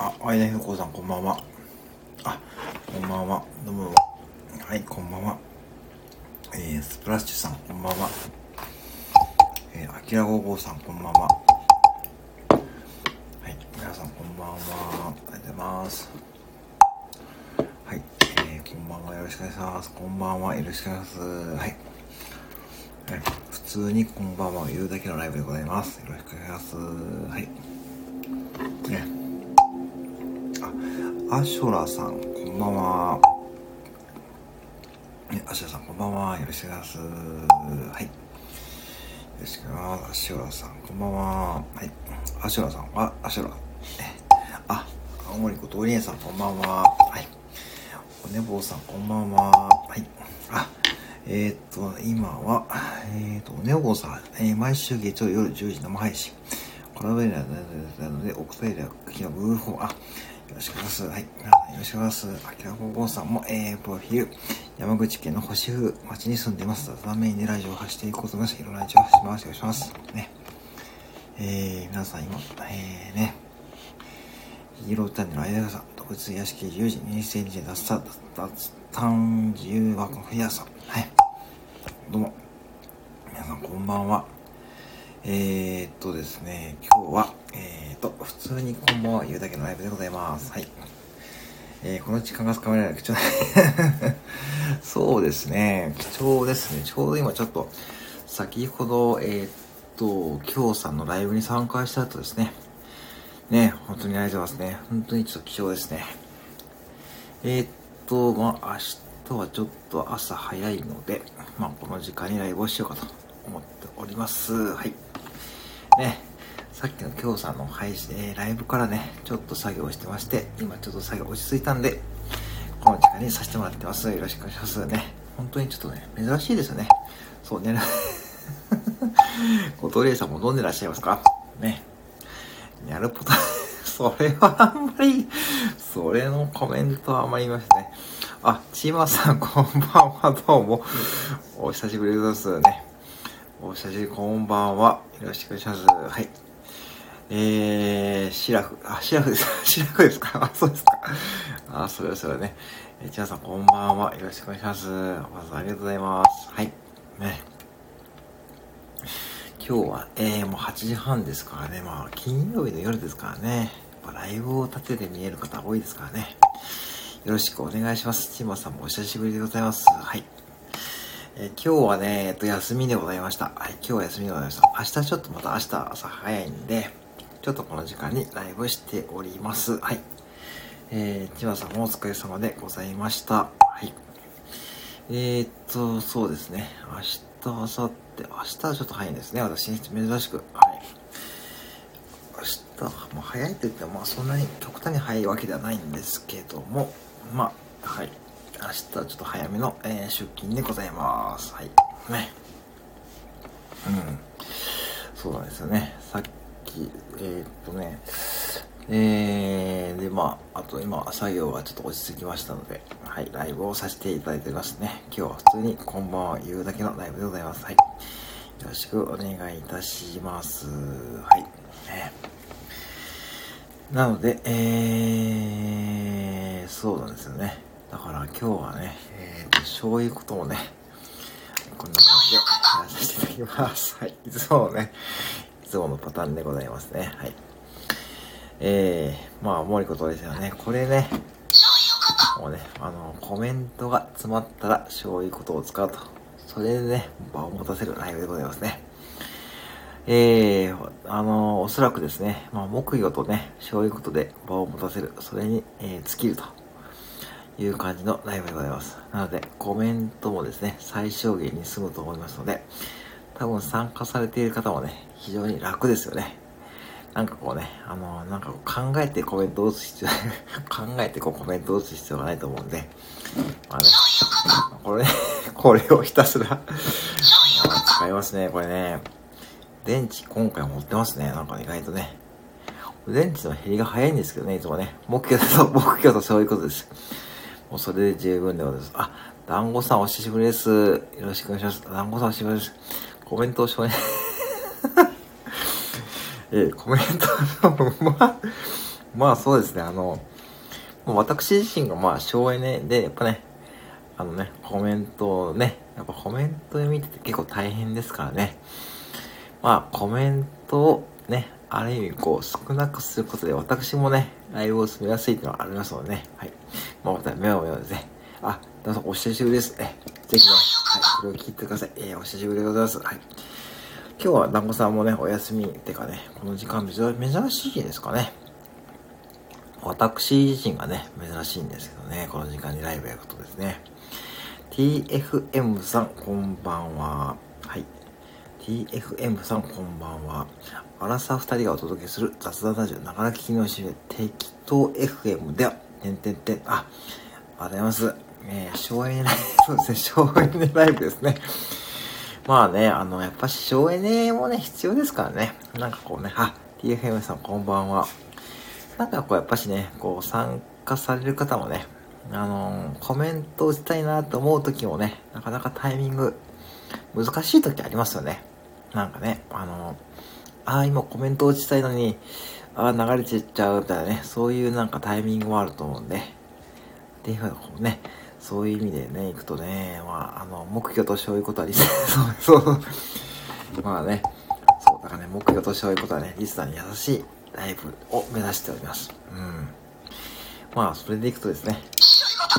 あ、あいだひこさん、こんばんは。あ、こんばんは。どうも。はい、こんばんは。えー、スプラッシュさん、こんばんは。えー、あきらごごさん、こんばんは。はい、皆さん、こんばんは。ありがとうございます。はい、えー、こんばんは。よろしくお願いします。こんばんは。よろしくお願いします。はい。はい、普通にこんばんは言うだけのライブでございます。よろしくお願いします。はい。アショラさん、こんばんは。ね、アショラさん、こんばんは。よろしくお願いします。はい。よろしくお願いします。アショラさん、こんばんは。はい。アショラさんは、アショラ。あ、青森ことおりえさん、こんばんは。はい。おねぼうさん、こんばんは。はい。あ、えー、っと、今は、えー、っと、おねぼうさん、えー、毎週月曜夜10時生配信。コラボエリアなので、奥トイレ、昨日、グーフォー、あ、よろしくお願いします。はい。よろしくお願いします。あきらぼうぼうさんも、えー、プロフィール。山口県の星風町に住んでます。ためにラジオを発していこうと思います。いろんなラジオを発します。よろしくお願いします。ね。えー、皆さん今、えー、ね。ヒーローチャンネル、あやさん、特別屋敷10時、2000時、脱サ、脱炭自由枠の冬さん。はい。どうも。皆さんこんばんは。えー、っとですね、今日は、えー、と、普通にこんばんは言うだけのライブでございます。はい。えー、この時間が使われない貴重 そうですね、貴重ですね。ちょうど今ちょっと、先ほど、えー、っと、今日さんのライブに参加した後ですね。ね、本当にありがとうございますね。本当にちょっと貴重ですね。えー、っと、まあ、明日はちょっと朝早いので、まあ、この時間にライブをしようかと思っております。はい。ね、さっきの今日さんの配信、えー、ライブからね、ちょっと作業してまして、今ちょっと作業落ち着いたんで、この時間にさせてもらってます。よろしくお願いしますね。本当にちょっとね、珍しいですよね。そうね。小鳥さんも飲んでらっしゃいますか？ね。やること それはあんまり、それのコメントはあんまり言いましたね。あ、ちまさんこんばんは、どうも。お久しぶりですね。お久しぶり、こんばんは。よろしくお願いします。はい。えー、シラフ、あ、シラフです。シラフですか？あ、そうですか。あ、それはそれはね。えー、ちなさん、こんばんは。よろしくお願いします。まずありがとうございます。はい。ね。今日は、えー、もう8時半ですからね。まあ、金曜日の夜ですからね。やっぱライブを立てて見える方多いですからね。よろしくお願いします。チーマさんもお久しぶりでございます。はい。え今日はね、えっと、休みでございました。はい、今日は休みでございました。明日ちょっとまた明日朝早いんで、ちょっとこの時間にライブしております。はい。えー、千葉さんもお疲れ様でございました。はい。えー、っと、そうですね。明日、明後日、明日はちょっと早いんですね。私、珍しく。はい。明日、もう早いと言っても、まあそんなに極端に早いわけではないんですけども、まあ、はい。明日はちょっと早めの、えー、出勤でございます。はい。ね。うん。そうなんですよね。き、えー、っとね、えー、で、まあ、あと今、作業がちょっと落ち着きましたので、はい、ライブをさせていただいておりますね。今日は普通にこんばんは言うだけのライブでございます。はい。よろしくお願いいたします。はい。ね、なので、えー、そうなんですよね。だから今日はね、えーと、そういうことをね、こんな感じでやらさせていただきます。はい。いつもね、いつものパターンでございますね。はい。えー、まあ、森ことですよね。これね、もうね、あの、コメントが詰まったら、そういうことを使うと。それでね、場を持たせるライブでございますね。えー、あの、おそらくですね、まあ、木魚とね、そういうことで場を持たせる。それに、えー、尽きると。いう感じのライブでございます。なので、コメントもですね、最小限に済むと思いますので、多分参加されている方もね、非常に楽ですよね。なんかこうね、あのなんか考えてコメントを打つ必要、考えてこうコメントを打つ必要がないと思うんで、まあね、これね、これをひたすら使いますね、これね。電池今回持ってますね、なんか意外とね。電池の減りが早いんですけどね、いつもね。目標と、目標とそういうことです。もうそれで十分でございます。あ、団子さんお久しぶりです。よろしくお願いします。団子さんお久しぶりです。コメントを承認 えー、コメントの、ま、まあそうですね、あの、私自身がまあ省エネで、やっぱね、あのね、コメントをね、やっぱコメント読みって結構大変ですからね。まあコメントをね、ある意味こう少なくすることで私もね、ライブを進めやすいっていうのはありますのでね。はい。まあまた目を目をですね。あ、どうぞお久しぶりです。ぜひね、はい、これを聞いてください。えー、お久しぶりでございます。はい。今日は団子さんもね、お休みってかね、この時間珍しいですかね。私自身がね、珍しいんですけどね、この時間にライブやることですね。TFM さん、こんばんは。はい。TFM さん、こんばんは。アラサー二人がお届けする雑談ラジオ、なかなか聞きのしめ、適当 FM では、てんてんてん、あ、ありがとうございます。えー、省エネライブ、そうですね、省エネライブですね。まあね、あの、やっぱ省エネもね、必要ですからね。なんかこうね、あ、TFM さんこんばんは。なんかこうやっぱしね、こう参加される方もね、あのー、コメントをしたいなと思う時もね、なかなかタイミング、難しい時ありますよね。なんかね、あのー、ああ、今コメントをしたいのに、ああ、流れてっちゃうみたいなね、そういうなんかタイミングもあると思うんで、っていうふうにこうね、そういう意味でね、行くとね、まあ、あの、目標とそういことはリスナー、そう、そう。まあね、そう、だからね、目標とそういことはね、リスナーに優しいライブを目指しております。うん。まあ、それでいくとですね、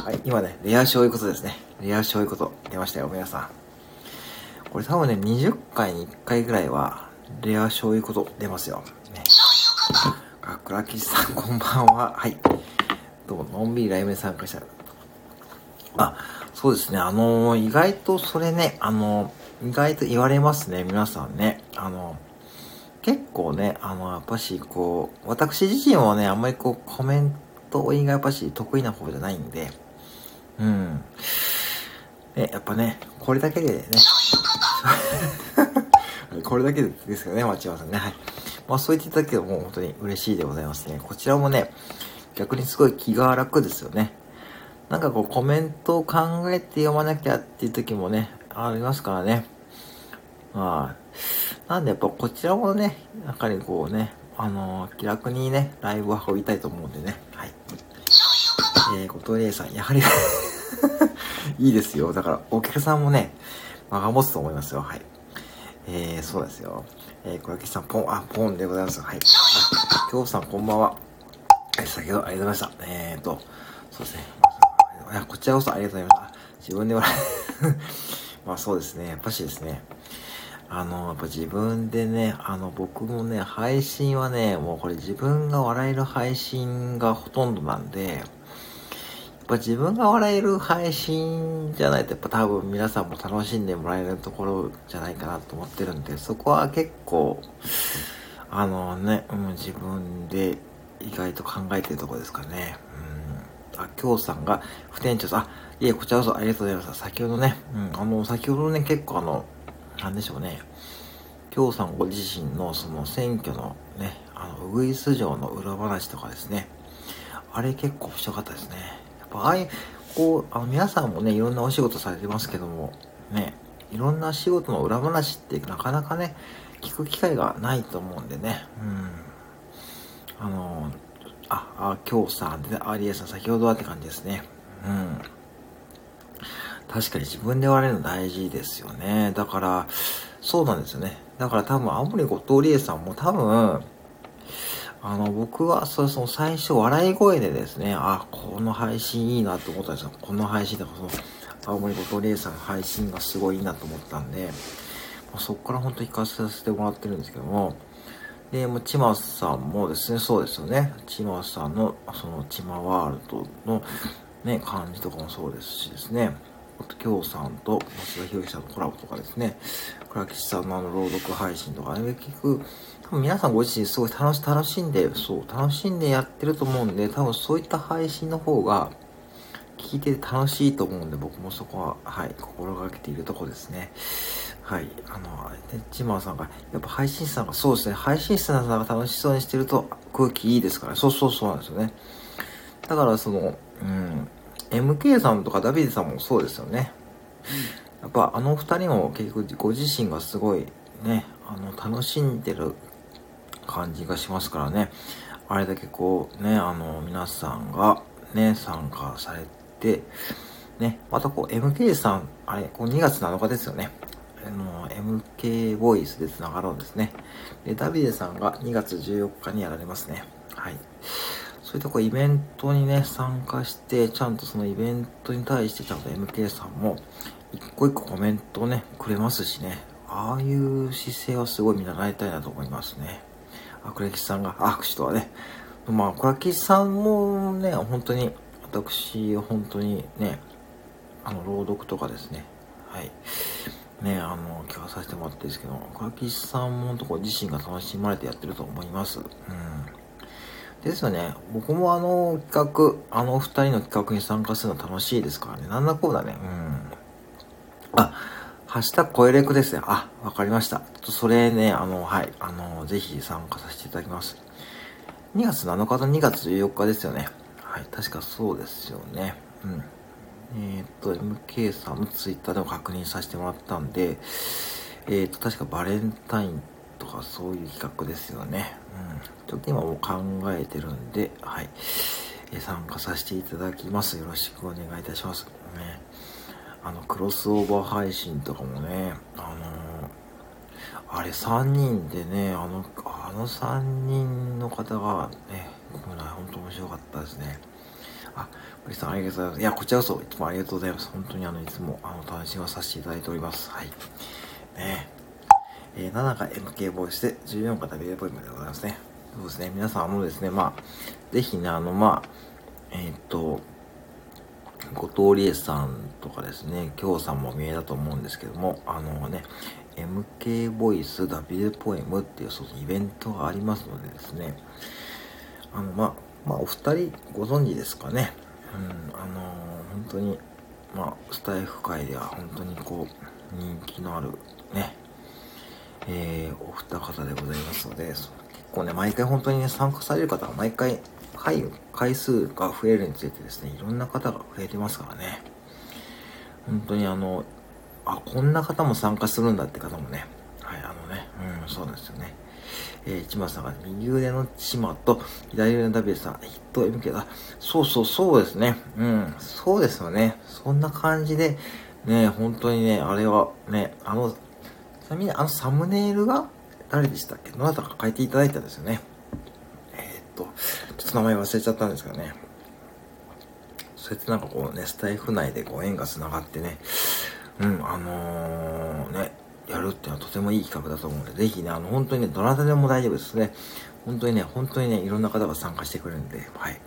はい、今ね、レア醤油ことですね。レア醤油こと出ましたよ、皆さん。これ多分ね、20回に1回ぐらいは、レア醤油こと出ますよ。ね。あ、クラキさん、こんばんは。はい。どうも、のんびりライブに参加したあ、そうですね。あの、意外とそれね、あの、意外と言われますね。皆さんね。あの、結構ね、あの、やっぱし、こう、私自身はね、あんまりこう、コメントがやっぱし得意な方じゃないんで、うん。ね、やっぱね、これだけでね、これだけですよね、町山さんね。はい。まあそう言っていただけども本当に嬉しいでございますね。こちらもね、逆にすごい気が楽ですよね。なんかこうコメントを考えて読まなきゃっていう時もね、ありますからね。まあ、なんでやっぱこちらもね、やっぱりこうね、あのー、気楽にね、ライブを運びたいと思うんでね。はい。えー、後藤玲さん、やはり いいですよ。だから、お客さんもね、間が持つと思いますよ。はい。えー、そうですよ。えー、小焼さん、ポン、あ、ポンでございます。はい。あ、京さん、こんばんは。先ほどありがとうございました。えーと、そうですね。いや、こちらこそありがとうございます。自分で笑 まあそうですね。やっぱしですね。あの、やっぱ自分でね、あの、僕もね、配信はね、もうこれ自分が笑える配信がほとんどなんで、やっぱ自分が笑える配信じゃないと、やっぱ多分皆さんも楽しんでもらえるところじゃないかなと思ってるんで、そこは結構、あのね、うん、自分で意外と考えてるとこですかね。あ、京さんが、不店長さん、あ、いえ、こちらこそありがとうございます。先ほどね、うん、あの、先ほどね、結構あの、なんでしょうね、京さんご自身のその選挙のね、あの、ウグイス城の裏話とかですね、あれ結構面白かったですね。やっぱ、ああいう、こう、あの、皆さんもね、いろんなお仕事されてますけども、ね、いろんな仕事の裏話ってなかなかね、聞く機会がないと思うんでね、うん。あの、あ、あ、今日さんで、アリエさん先ほどはって感じですね。うん。確かに自分で割れるの大事ですよね。だから、そうなんですよね。だから多分、青森後藤理恵さんも多分、あの、僕は、そその最初、笑い声でですね、あ、この配信いいなと思ったんですよ。この配信だから、その、青森後藤理恵さんの配信がすごいいいなと思ったんで、そこから本当に行かせてもらってるんですけども、で、もう、ちまさんもですね、そうですよね。ちまさんの、その、ちまワールドの、ね、感じとかもそうですしですね。あと、きょうさんと、松田博之さんのコラボとかですね。倉吉さんのあの、朗読配信とかね、結局、多分皆さんご自身すごい楽し、楽しんで、そう、楽しんでやってると思うんで、多分そういった配信の方が、聞いてて楽しいと思うんで、僕もそこは、はい、心がけているとこですね。はい。あの、ね、チマーさんが、やっぱ配信者さんが、そうですね、配信者さんが楽しそうにしてると空気いいですから、そうそうそうなんですよね。だからその、うん、MK さんとかダビデさんもそうですよね。やっぱあの二人も結局ご自身がすごいね、あの、楽しんでる感じがしますからね。あれだけこうね、あの、皆さんがね、参加されて、ね、またこう MK さん、あれ、こう2月7日ですよね。あの、MK ボイスで繋がろうですね。で、ダビデさんが2月14日にやられますね。はい。そういったこイベントにね、参加して、ちゃんとそのイベントに対してちゃんと MK さんも、一個一個コメントをね、くれますしね。ああいう姿勢はすごい見習いたいなと思いますね。あ、クレキさんが握手とはね。まあ、クラキさんもね、本当に、私、本当にね、あの、朗読とかですね。はい。ね、あの、聞かさせてもらってるんですけど、クラキさんも本当こ自身が楽しまれてやってると思います。うん。ですよね。僕もあの企画、あの二人の企画に参加するの楽しいですからね。なんだこうだね。うん。あ、ハッシュタグ声レクですね。あ、わかりました。ちょっとそれね、あの、はい。あの、ぜひ参加させていただきます。2月7日と2月14日ですよね。はい。確かそうですよね。うん。えー、っと、MK さんのツイッターでも確認させてもらったんで、えー、っと、確かバレンタインとかそういう企画ですよね。うん。ちょっと今もう考えてるんで、はい。え参加させていただきます。よろしくお願いいたします。ね。あの、クロスオーバー配信とかもね、あのー、あれ3人でね、あの、あの3人の方がね、これ本当面白かったですね。堀さんありがとうございます。いや、こちらこそいつもありがとうございます。本当にあの、いつもあの、楽しまさせていただいております。はい。ねえー、7が MK ボイスで14が WA ポイントでございますね。そうですね。皆さん、あのですね、まあ、ぜひね、あの、まあ、えー、っと、後藤理恵さんとかですね、京さんも見えたと思うんですけども、あのね、MK ボイス W ポエムっていうそうイベントがありますのでですね、あの、まあ、まあ、お二人ご存知ですかね。うん、あの本当に、まあ、スタイフ界では本当にこう、人気のあるね、えー、お二方でございますので、結構ね、毎回本当にね、参加される方は毎回回、回数が増えるにつれてですね、いろんな方が増えてますからね。本当にあの、あ、こんな方も参加するんだって方もね、はい、あのね、うん、そうですよね。えー、千葉さんが右腕の千葉と左腕のダビエさん、ヒット MK だ。そうそうそうですね。うん、そうですよね。そんな感じで、ね、本当にね、あれはね、あの、ちなみにあのサムネイルが誰でしたっけ？どなたか書いていただいたんですよね。えー、っと、ちょっと名前忘れちゃったんですけどね。そうやってなんかこうね、スタイフ内でこう縁が繋がってね、うん、あのー、ね、やるっていうのはとてもいい企画だと思うので、ぜひね、あの、本当にね、どなたでも大丈夫ですね。本当にね、本当にね、いろんな方が参加してくれるんで、はい。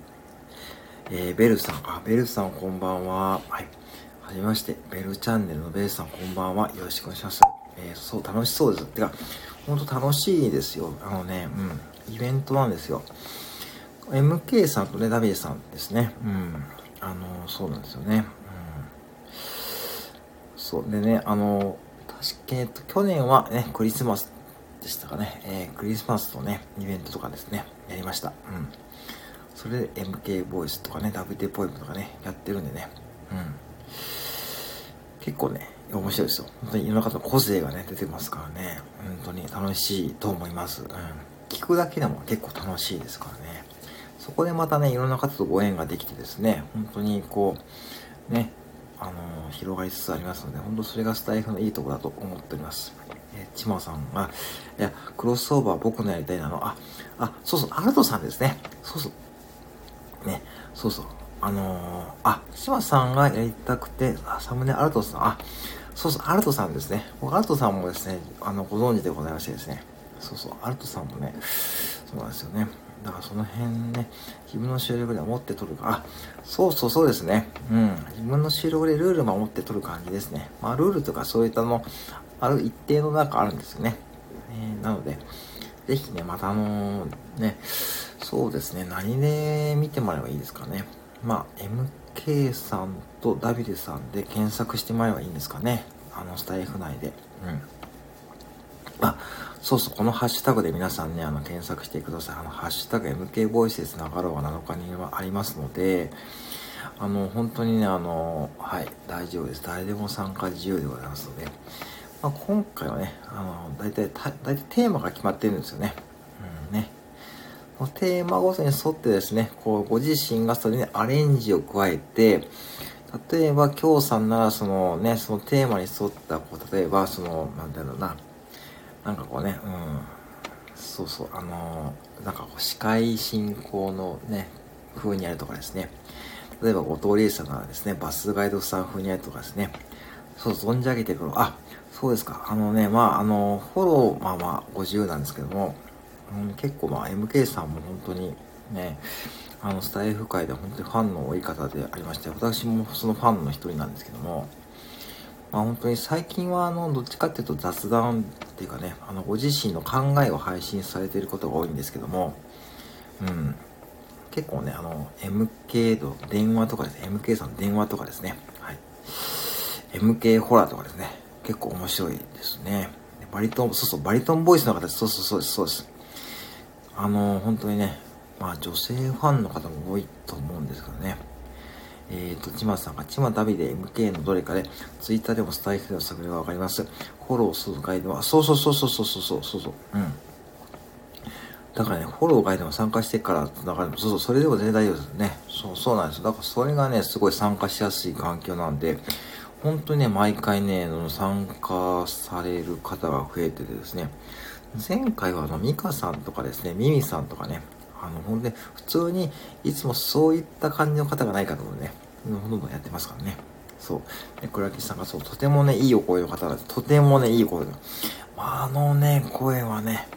えー、ベルさん、あ、ベルさんこんばんは。はい。はじめまして、ベルチャンネルのベルさんこんばんは。よろしくお願いします。えー、そう、楽しそうです。てか、ほんと楽しいですよ。あのね、うん、イベントなんですよ。MK さんとね、ダビエさんですね。うん。あの、そうなんですよね。うん。そう。でね、あの、えっと、去年はね、クリスマスでしたかね。えー、クリスマスのね、イベントとかですね、やりました。うん。それで MK ボイスとかね、WT ポエムとかね、やってるんでね。うん。結構ね、面白いですよ。本当にいろんな方の個性がね、出てますからね。本当に楽しいと思います。うん。聞くだけでも結構楽しいですからね。そこでまたね、いろんな方とご縁ができてですね、本当にこう、ね、あの、広がりつつありますので、本当それがスタイフのいいところだと思っております。えー、ちまさんが、いや、クロスオーバー僕のやりたいなの、あ、あ、そうそう、アルトさんですね。そうそう。ね、そうそう。あのー、あ、ちまさんがやりたくて、あ、サムネアルトさん、あ、そうそう、アルトさんですね。僕、アルトさんもですね、あの、ご存知でございましてですね。そうそう、アルトさんもね、そうなんですよね。だからその辺ね、自分の収録では持って撮るか、あ、そうそうそうですね。うん。自分の収録でルール守って撮る感じですね。まあ、ルールとかそういったの、ある一定の中あるんですよね。えー、なので、ぜひね、またあの、ね、そうですね、何で見てもらえばいいですかね。まあ、MK さんとダビデさんで検索してもらえばいいんですかね。あの、スタイフ内で。うん。あ、そうそう、このハッシュタグで皆さんね、あの、検索してください。あの、ハッシュタグ MK ボイスで繋がろうが7日にはありますので、あの、本当にね、あの、はい、大丈夫です。誰でも参加自由でございますので、まあ、今回はね、あの、大体、大体テーマが決まってるんですよね。うんね。テーマごとに沿ってですね、こう、ご自身がそれにアレンジを加えて、例えば、今日さんなら、そのね、そのテーマに沿った、こう、例えば、その、なんだろうな、なんかこうね、うん、そうそう、あのー、なんかこう、司会進行のね、風にやるとかですね、例えば、後藤理さんならですね、バスガイドさん風にやるとかですね、そう、存じ上げてくる。あ、そうですか。あのね、まあ、あの、フォロー、まあまあ、ご自由なんですけども、うん、結構まあ、MK さんも本当にね、あの、スタイフ界で本当にファンの多い方でありまして、私もそのファンの一人なんですけども、まあ本当に最近はあの、どっちかっていうと雑談っていうかね、あの、ご自身の考えを配信されていることが多いんですけども、うん、結構ね、あの、MK の電話とかですね、MK さんの電話とかですね、はい。MK ホラーとかですね、結構面白いですね。バリトン、そうそう、バリトンボイスの方そうそうそうです、そうです。あの、本当にね、まあ女性ファンの方も多いと思うんですけどね。えっ、ー、と、ちまさんが、ちま旅で MK のどれかで、ツイッターでもスタイフでの探りがわかります。フォローするガイドは、そうそうそうそうそうそうそうそう、うん。だからね、フォローガイドも参加してから繋がるそうそう、それでも全然大丈夫ですね。そう、そうなんですよ。だからそれがね、すごい参加しやすい環境なんで、本当にね、毎回ね、参加される方が増えててですね、前回はあの、ミカさんとかですね、ミミさんとかね、あの、ほんで、普通に、いつもそういった感じの方がないかと思うね、どんどんやってますからね。そう。で、倉木さんがそう、とてもね、いいお声の方が、とてもね、いい声が。あのね、声はね、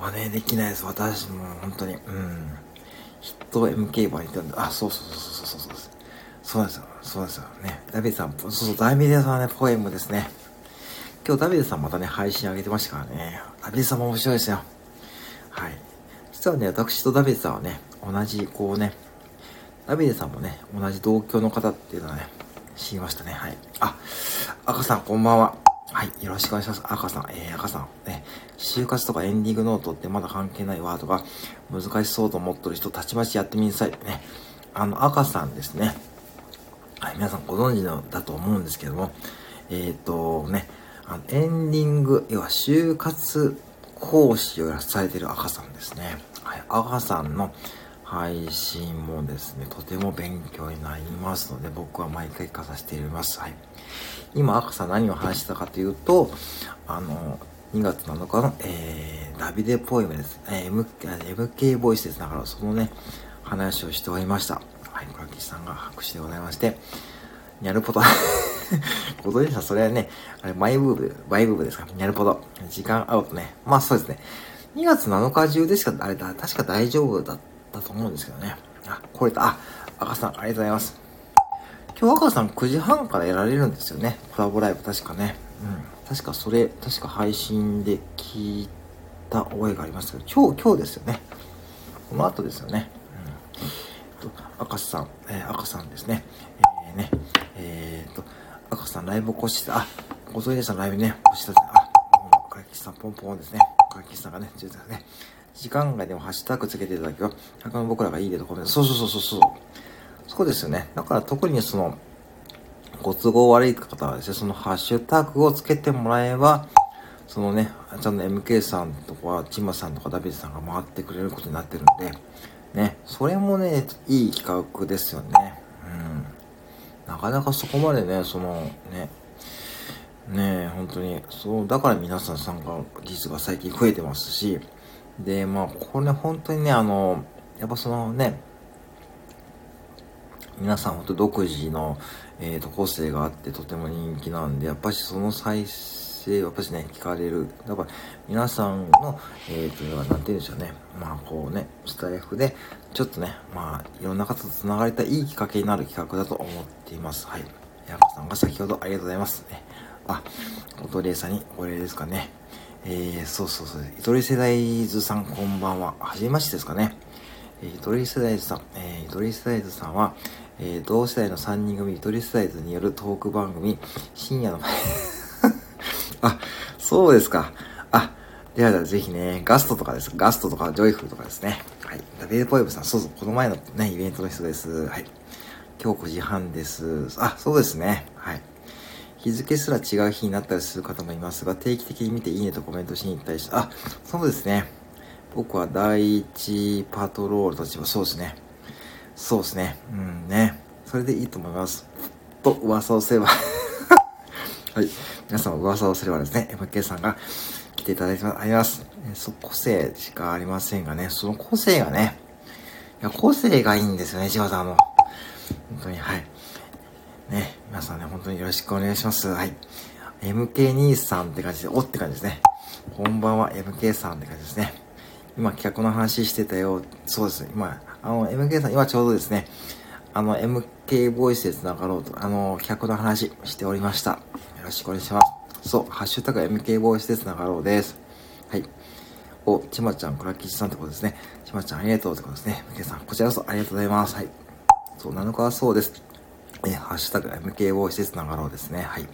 真似できないです。私も本当に。うん。ヒット MK 版に言ってあ、そうそうそうそうそうそう。そうですよ。そうですよね。ダビデさん、そうそう、ダビデさんはね、ポエムですね。今日ダビデさんまたね、配信上げてましたからね。ダビデさんも面白いですよ。はい。実はね、私とダビデさんはね、同じ、こうね、ダビデさんもね、同じ同郷の方っていうのはね、知りましたね。はい。あ、赤さん、こんばんは。はい。よろしくお願いします。赤さん、えー、赤さん、ね、就活とかエンディングノートってまだ関係ないワードが難しそうと思ってる人、たちまちやってみなさい。ね。あの、赤さんですね。はい。皆さんご存知のだと思うんですけども、えっ、ー、とね、あのエンディング、要は就活講師をされてる赤さんですね。はい、赤さんの配信もですね、とても勉強になりますので、僕は毎回課させています。はい。今、赤さん何を話したかというと、あの、2月7日の、えー、ダビデポエムです。えー、MK, MK ボイスです。だから、そのね、話をしておりました。はい、倉木さんが拍手でございまして、にゃるぽと。ご存知さ、それはね、あれ、マイブーブ、マイブーブですか？にゃるぽと。時間アウトね。まあそうですね。2月7日中でしか、あれだ、確か大丈夫だったと思うんですけどね。あ、これだ。あ、赤さん、ありがとうございます。今日赤さん9時半からやられるんですよね。コラボライブ、確かね。うん。確かそれ、確か配信で聞いた覚えがありますけど、今日、今日ですよね。この後ですよね。うん。えっと赤さん、えー、赤さんですね。えー、ね、えー、っと、赤さんライブ起こして、あ、ご存知でしたライブね、起こしたあ、かきさんポンポンですね。かきさんがね、住宅ね。時間外でもハッシュタグつけていただけは、他の僕らがいいでとコメント。そうそうそうそうそう。そうですよね。だから特にその、ご都合悪い方はですね、そのハッシュタグをつけてもらえば、そのね、ちゃんと MK さんとか、チマさんとかダビデさんが回ってくれることになってるんで、ね、それもね、いい企画ですよね。うん。なかなかそこまでね、そのね、ねえ本当に、そう、だから皆さん参加率が最近増えてますし、で、まあ、これね、本当にね、あの、やっぱそのね、皆さん本当独自の、えーと、個性があってとても人気なんで、やっぱりその再生、やっぱしね、聞かれる。だから皆さんの、えっ、ー、と、なんて言うんでしょうね。まあこうね、スタイフで、ちょっとね、まあいろんな方と繋がれたいいきっかけになる企画だと思っています。はい。山さんが先ほどありがとうございます。ね、あ、おとりえさんにお礼ですかね。えー、そうそうそう。ゆとり世代図さんこんばんは。はじめましてですかね。えー、ゆとり世代図さん、えー、ゆとり世代図さんは、えー、同世代の3人組ゆとり世代図によるトーク番組、深夜の前 あ、そうですか。あ、ではではぜひね、ガストとかです。ガストとかジョイフルとかですね。はい。ダビデポエムさん、そうそう、この前のね、イベントの人です。はい。今日9時半です。あ、そうですね。日付すら違う日になったりする方もいますが、定期的に見ていいねとコメントしに行ったりして、あ、そうですね。僕は第一パトロールとしてはそうですね。そうですね。うんね。それでいいと思います。と噂をすれば はい。皆さん噂をすればですね、MK さんが来ていただいてあります。そ個性しかありませんがね、その個性がね、いや、個性がいいんですよね、千葉さんも。本当に、はい。ね、皆さんね、本当によろしくお願いします。はい。MK 兄さんって感じで、おって感じですね。こんばんは、MK さんって感じですね。今、企画の話してたよ。そうです。今、あの、MK さん、今ちょうどですね、あの、MK ボイスで繋がろうと、あの、企画の話しておりました。よろしくお願いします。そう、ハッシュタグ MK ボイスで繋がろうです。はい。お、ちまちゃん、倉吉さんってことですね。ちまちゃん、ありがとうってことですね。MK さん、こちらこそありがとうございます。はい。そう、7日はそうです。え、ハッシュタグ MK ボイスで繋がろうですね。はい。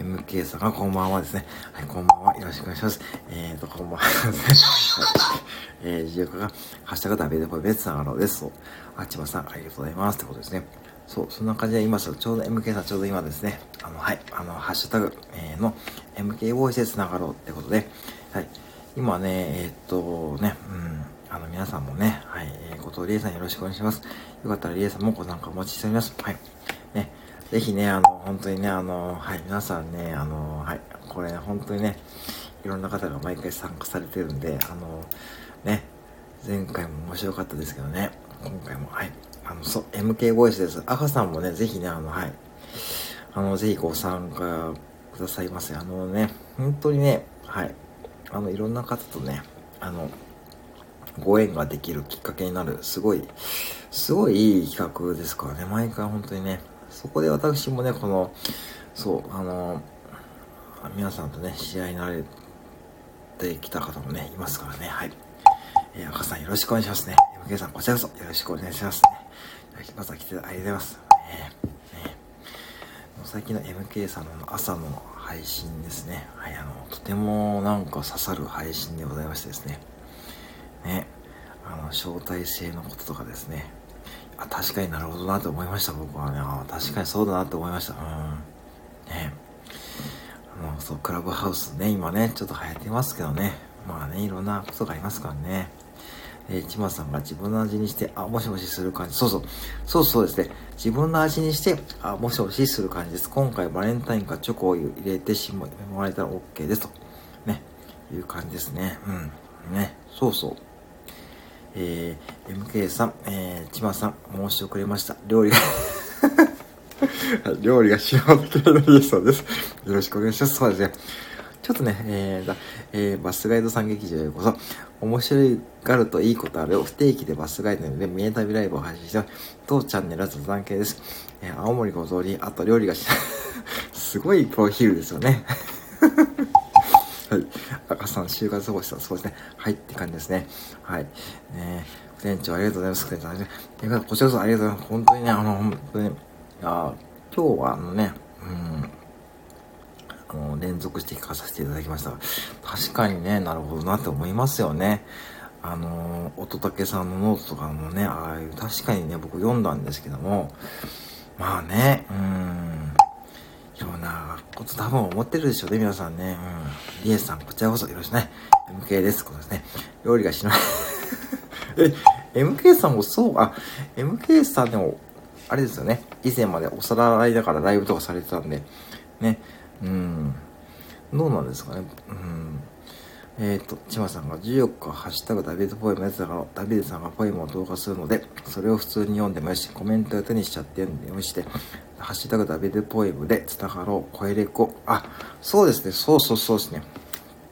MK さんがこんばんはですね。はい、こんばんは。よろしくお願いします。えーと、こんばんはですね。はい。えー、自由化が、ハッシュタグダメでポイベツながろうです。そう。あちまさん、ありがとうございます。ってことですね。そう、そんな感じで今、ちょうど MK さん、ちょうど今ですね、あの、はい、あの、ハッシュタグ、えー、の MK ボイスで繋がろうってことで、はい。今ね、えー、っと、ね、うん、あの、皆さんもね、はい、えー、こと、りえさんよろしくお願いします。よかったらりえさんもご参加お待ちしております。はい。ぜひね、あの、本当にね、あの、はい、皆さんね、あの、はい、これね、本当にね、いろんな方が毎回参加されてるんで、あの、ね、前回も面白かったですけどね、今回も、はい、あの、そう、MK ボイスです。赤さんもね、ぜひね、あの、はい、あの、ぜひご参加くださいませ。あのね、本当にね、はい、あの、いろんな方とね、あの、ご縁ができるきっかけになる、すごい、すごいいい企画ですからね、毎回本当にね、そこで私もね、この、そう、あの、皆さんとね、試合になれてきた方もね、いますからね、はい。えー、赤さんよろしくお願いしますね。MK さんこちらこそよろしくお願いしますね。まずは来てありがとうございます。えー、ね、最近の MK さんの朝の配信ですね。はい、あの、とてもなんか刺さる配信でございましてですね。ね、あの、招待制のこととかですね。あ、確かになるほどなって思いました、僕はね。あ確かにそうだなって思いました。うん。ね。あの、そう、クラブハウスね、今ね、ちょっと流行ってますけどね。まあね、いろんなことがありますからね。えー、ちまさんが自分の味にして、あ、もしもしする感じ。そうそう。そうそうですね。自分の味にして、あ、もしもしする感じです。今回バレンタインかチョコを入れてしまわれたら OK です。と。ね。いう感じですね。うん。ね。そうそう。えー、MK さん、えー、ちまさん、申し遅れました。料理が 料理が仕事系のリエさんです。よろしくお願いします。そうですね。ちょっとね、えー、えー、バスガイドさん劇場へこそ、面白がるといいことある不定期でバスガイドで見え旅ライブを配信してます。当チャンネルは雑談系です。えー、青森ご通り、あと料理がし、すごいプロフィールですよね。はい。赤さん、就活保護さん、そうですね。はいって感じですね。はい。ね店長ありがとうございます。店長、ね、こちらこそありがとうございます。本当にね、あの、本当に、あ今日はあのね、うん、あの、連続して聞かさせていただきました。確かにね、なるほどなって思いますよね。あの、乙武さんのノートとかもね、ああいう、確かにね、僕読んだんですけども、まあね、うん、ようなこと多分思ってるでしょうね、皆さんね。うん。リエさん、こちらこそよろしくね。MK です。こですね。料理がしない え、MK さんもそう、あ、MK さんでも、あれですよね。以前までお皿洗いだからライブとかされてたんで、ね。うん。どうなんですかね。うん。えっ、ー、と、ちまさんが14日、ハッシュタグダビデポエムやつだから、ダビデさんがポエムを投下するので、それを普通に読んでもよし、コメントを手にしちゃって読んでもよしで、ハッシュタグダビデポエムでつながろう、声レコ。あ、そうですね、そうそうそうですね。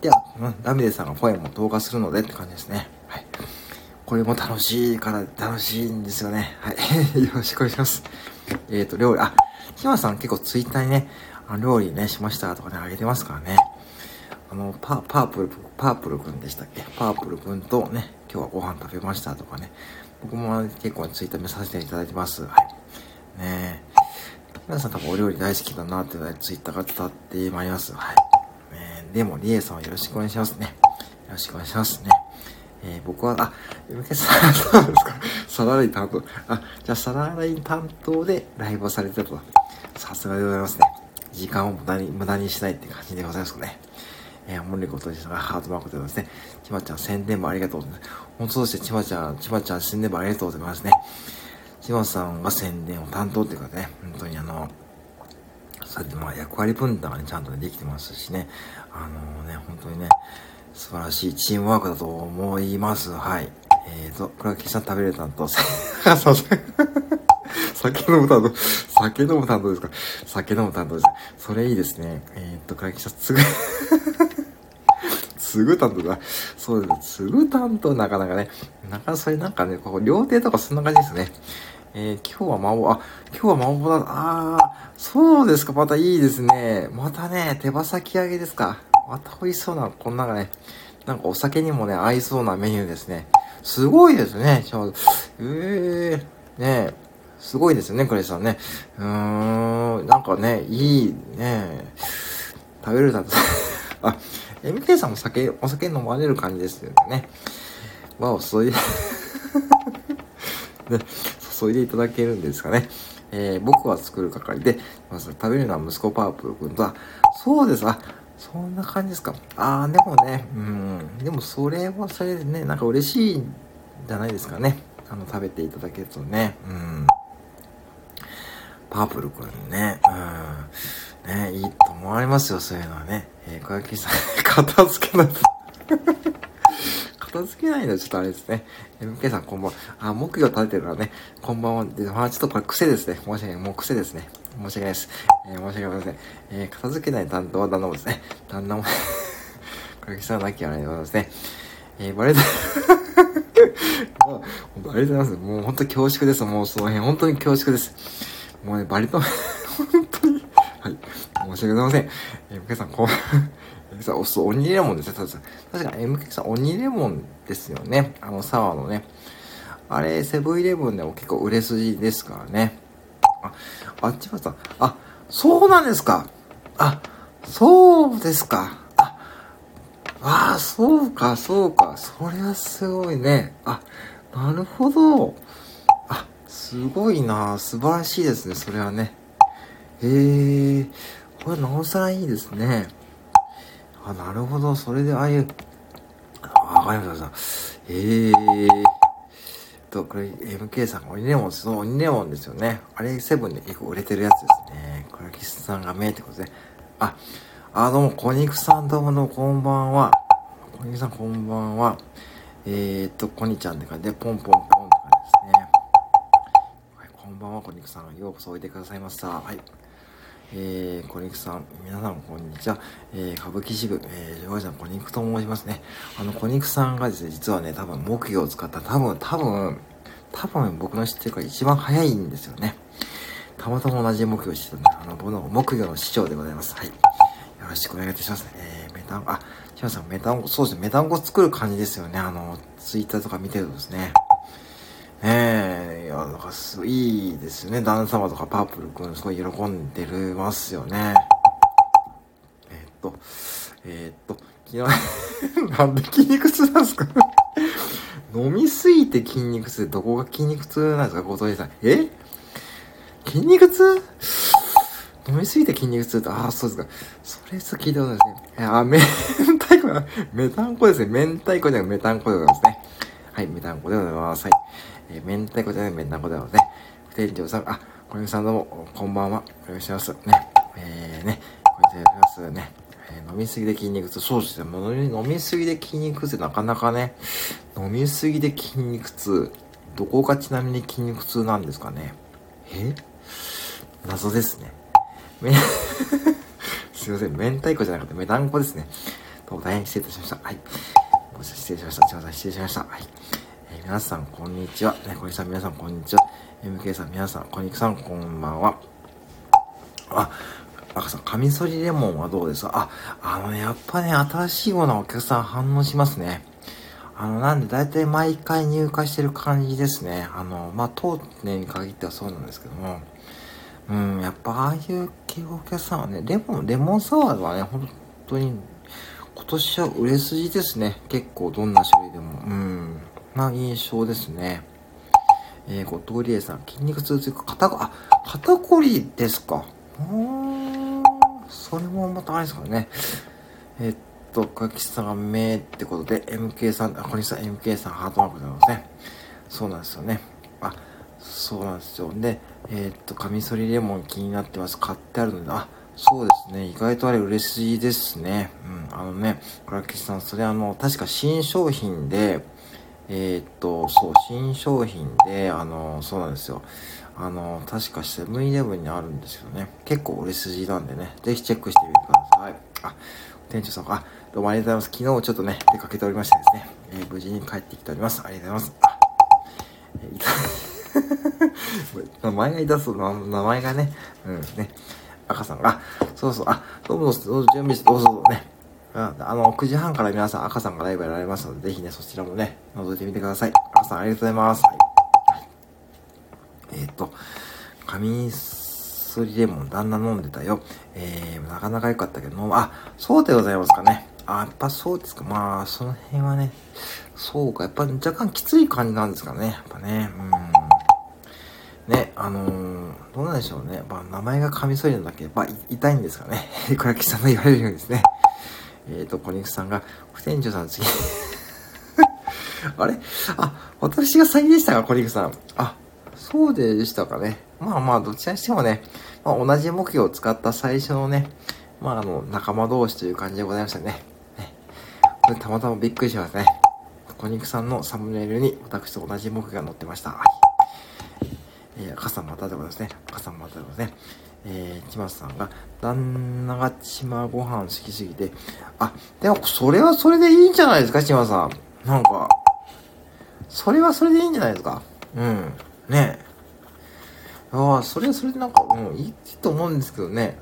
では、うん、ダビデさんがポエムを投下するのでって感じですね。はい。これも楽しいから楽しいんですよね。はい。よろしくお願いします。えっ、ー、と、料理、あ、ひまさん結構ツイッターにね、あ料理ね、しましたとかね、あげてますからね。あの、パー、パープル、パープルくんでしたっけ？パープルくんとね、今日はご飯食べましたとかね。僕も結構ツイッター見させていただいてます。はい。ね皆さん多分お料理大好きだなってツイッターが伝わってまいります。はい。ねでも、リエさんはよろしくお願いしますね。よろしくお願いしますね。えー、僕は、あ、MK さん、そうですか？サラダイ担当。あ、じゃあサラダイ担当でライブをされてたと。さすがでございますね。時間を無駄に、無駄にしないって感じでございますね。えー、森ことですが、ハートマークでございますね。ちまちゃん宣伝もありがとうございます。本当としてちまちゃん、ちまちゃん宣伝もありがとうございますね。ちまさんが宣伝を担当っていうかね、本当にあの、そうやってまあ役割分担がね、ちゃんとね、できてますしね、あのね、本当にね、素晴らしいチームワークだと思います。はい。えーと、これは岸さん食べれたんと、あ、そ うそう。酒飲む担当、酒飲む担当ですか？酒飲む担当です。それいいですね。えー、っと、倉木さん、つぐ、つぐ担当だ。そうです。つぐ担当なかなかね、なかなかそれなんかね、ここ、料亭とかそんな感じですね。えー、今日は魔法、あ、今日は魔法だ。あー、そうですか。またいいですね。またね、手羽先揚げですか。また美味しそうな、こんながね、なんかお酒にもね、合いそうなメニューですね。すごいですね。ちょうど、えー、ねえすごいですね、クレイさんね。うーん、なんかね、いいね。食べるだと。あ、MK さんも酒、お酒飲まれる感じですよね。わお、注いで ね、注いでいただけるんですかね。えー、僕は作る係で、まず食べるのは息子パープル君とは、そうです、あ、そんな感じですか。あー、でもね、うん、でもそれはそれでね、なんか嬉しいんじゃないですかね。あの、食べていただけるとね、うん。パープルくんね、うん。ね、いいと思われますよ、そういうのはね。えー、小焼さん、片付けない。片付けないのちょっとあれですね。MK さんこんばんは。あ、木魚立ててるからね。こんばんは。で、まあちょっとこれ癖ですね。申し訳ない。もう癖ですね。申し訳ないです。えー、申し訳ありません。えー、片付けない担当は旦那もですね。旦那も小木さんなきゃあれでございますね。えー、バレた、ありがとうございます。もう本当恐縮です。もうその辺、本当に恐縮です。もうね、バリトン 本当にはい。申し訳ございません。MK さん、こう MK さん、お、そ、鬼レモンですね。た確かに MK さん、鬼レモンですよね。あの、サワーのね。あれ、セブンイレブンでも結構売れ筋ですからね。あ、あっちはさあ、そうなんですか。あ、そうですか。あ、あそうか、そうか。それはすごいね。あ、なるほど。あすごいな素晴らしいですね、それはね。へえ、これなおさらいいですね。あ、なるほど、それでああいう、あ、わかりました。へえと、これ MK さんが鬼レモン、その鬼レモンですよね。あれセブンで結構売れてるやつですね。これキスさんが目ってことで。あ、あ、どうも、小肉さんどうもどうもこんばんは。小肉さんこんばんは。えー、っと、コニちゃんって感じで、ポンポンポンって感じですね。はい、こんばんは、小肉さん。ようこそおいでくださいました。はい。えー、こにくさん、皆さん、こんにちは。えー、歌舞伎支部、えー、上司のこにくと申しますね。あの、こにくさんがですね、実はね、多分、木魚を使った、多分、多分、多分、僕の知ってるから一番早いんですよね。たまたま同じ木魚をしてたんで、あの、僕の木魚の師匠でございます。はい。よろしくお願いいたします。えー、メタン、あ、シさん、メタン、そうですね、メタンゴ作る感じですよね。あの、ツイッターとか見てるとですね。ええー、いや、なんかすごいいいですね。旦那様とかパープルくんすごい喜んでるますよね。えー、っと、えー、っと、昨日、なんで筋肉痛なんですか？飲みすぎて筋肉痛、どこが筋肉痛なんですか、小鳥さん。え？筋肉痛？飲みすぎて筋肉痛って、ああ、そうですか。それちょっと聞いたことないですね。あ、明太子、メタンコですね。明太子じゃなくメタンコでございますね。はい、メタンコでございます。はい。えー、明太子じゃない明太子だよね。店長さん、あ、小泉さんどうも、こんばんは。お願いします。ね。えー、ね、こんにちは。ますね。えー、飲みすぎで筋肉痛。そうですね。ものに飲みすぎで筋肉痛なかなかね、飲みすぎで筋肉痛。どこがちなみに筋肉痛なんですかね。え？謎ですね。め、すいません。明太子じゃなくてメタンコですね。どうも大変失礼いたしました。はい。失礼しました。すいません。失礼しました。はい。皆さん、こんにちは。ね、小西さん、皆さん、こんにちは。MK さん、皆さん、小肉さん、こんばんは。あ、赤さん、カミソリレモンはどうですか？あ、あのね、やっぱね、新しいものはお客さん反応しますね。あの、なんで、だいたい毎回入荷してる感じですね。あの、まあ、当年に限ってはそうなんですけども。うん、やっぱ、ああいう系お客さんはね、レモン、レモンサワーはね、本当に、今年は売れ筋ですね。結構、どんな種類でも。うん。な印象ですね。えー、後藤理恵さん、筋肉痛というか、肩が、あ、肩こりですか。うん、それもまたあれですからね。えっと、かきさんがめってことで、MK さん、あ、小西さん、MK さん、ハートマークでございますね。そうなんですよね。あ、そうなんですよ。で、えー、っと、カミソリレモン気になってます。買ってあるので、あ、そうですね。意外とあれ嬉しいですね。うん。あのね、倉吉さん、それあの、確か新商品で、えー、っと、そう、新商品で、あの、そうなんですよ。あの、確かセブンイレブンにあるんですよね。結構売れ筋なんでね、ぜひチェックしてみてください。あ、店長さん、あ、どうもありがとうございます。昨日ちょっとね、出かけておりましてですね、えー、無事に帰ってきております。ありがとうございます。えー、名前がいたそう、名前がね、うん、ね。赤さんが、そうそう、あ、どうもどうぞ、準備して、どうぞどうぞね。あの、9時半から皆さん赤さんがライブやられますので、ぜひね、そちらもね、覗いてみてください。赤さんありがとうございます。はいえっ、と、カミソリレモン旦那飲んでたよ。えー、なかなか良かったけど、あ、そうでございますかね。あ、やっぱそうですか。まあ、その辺はね、そうか。やっぱ若干きつい感じなんですかね。やっぱね。うん。ね、あのー、どうなんでしょうね。まあ、名前がカミソリなんだけど、まあ、痛いんですかね。倉木さんの言われるようにですね。えっ、ー、と、小肉さんが、副店長さん次 あれ？あ、私が先でしたか、小肉さん。あ、そうでしたかね。まあまあ、どちらにしてもね、まあ、同じ目標を使った最初のね、まああの、仲間同士という感じでございましたね。ねこれたまたまびっくりしますね。小肉さんのサムネイルに私と同じ目標が載ってました。はい。えー、赤さんまたでございますね。赤さんまたでございますね。えー、ちまさんが、旦那がちまご飯好きすぎて、あ、でもそれはそれでいいんじゃないですか、ちまさん。なんか、それはそれでいいんじゃないですか。うん。ねああ、それはそれでなんか、うん、いいと思うんですけどね。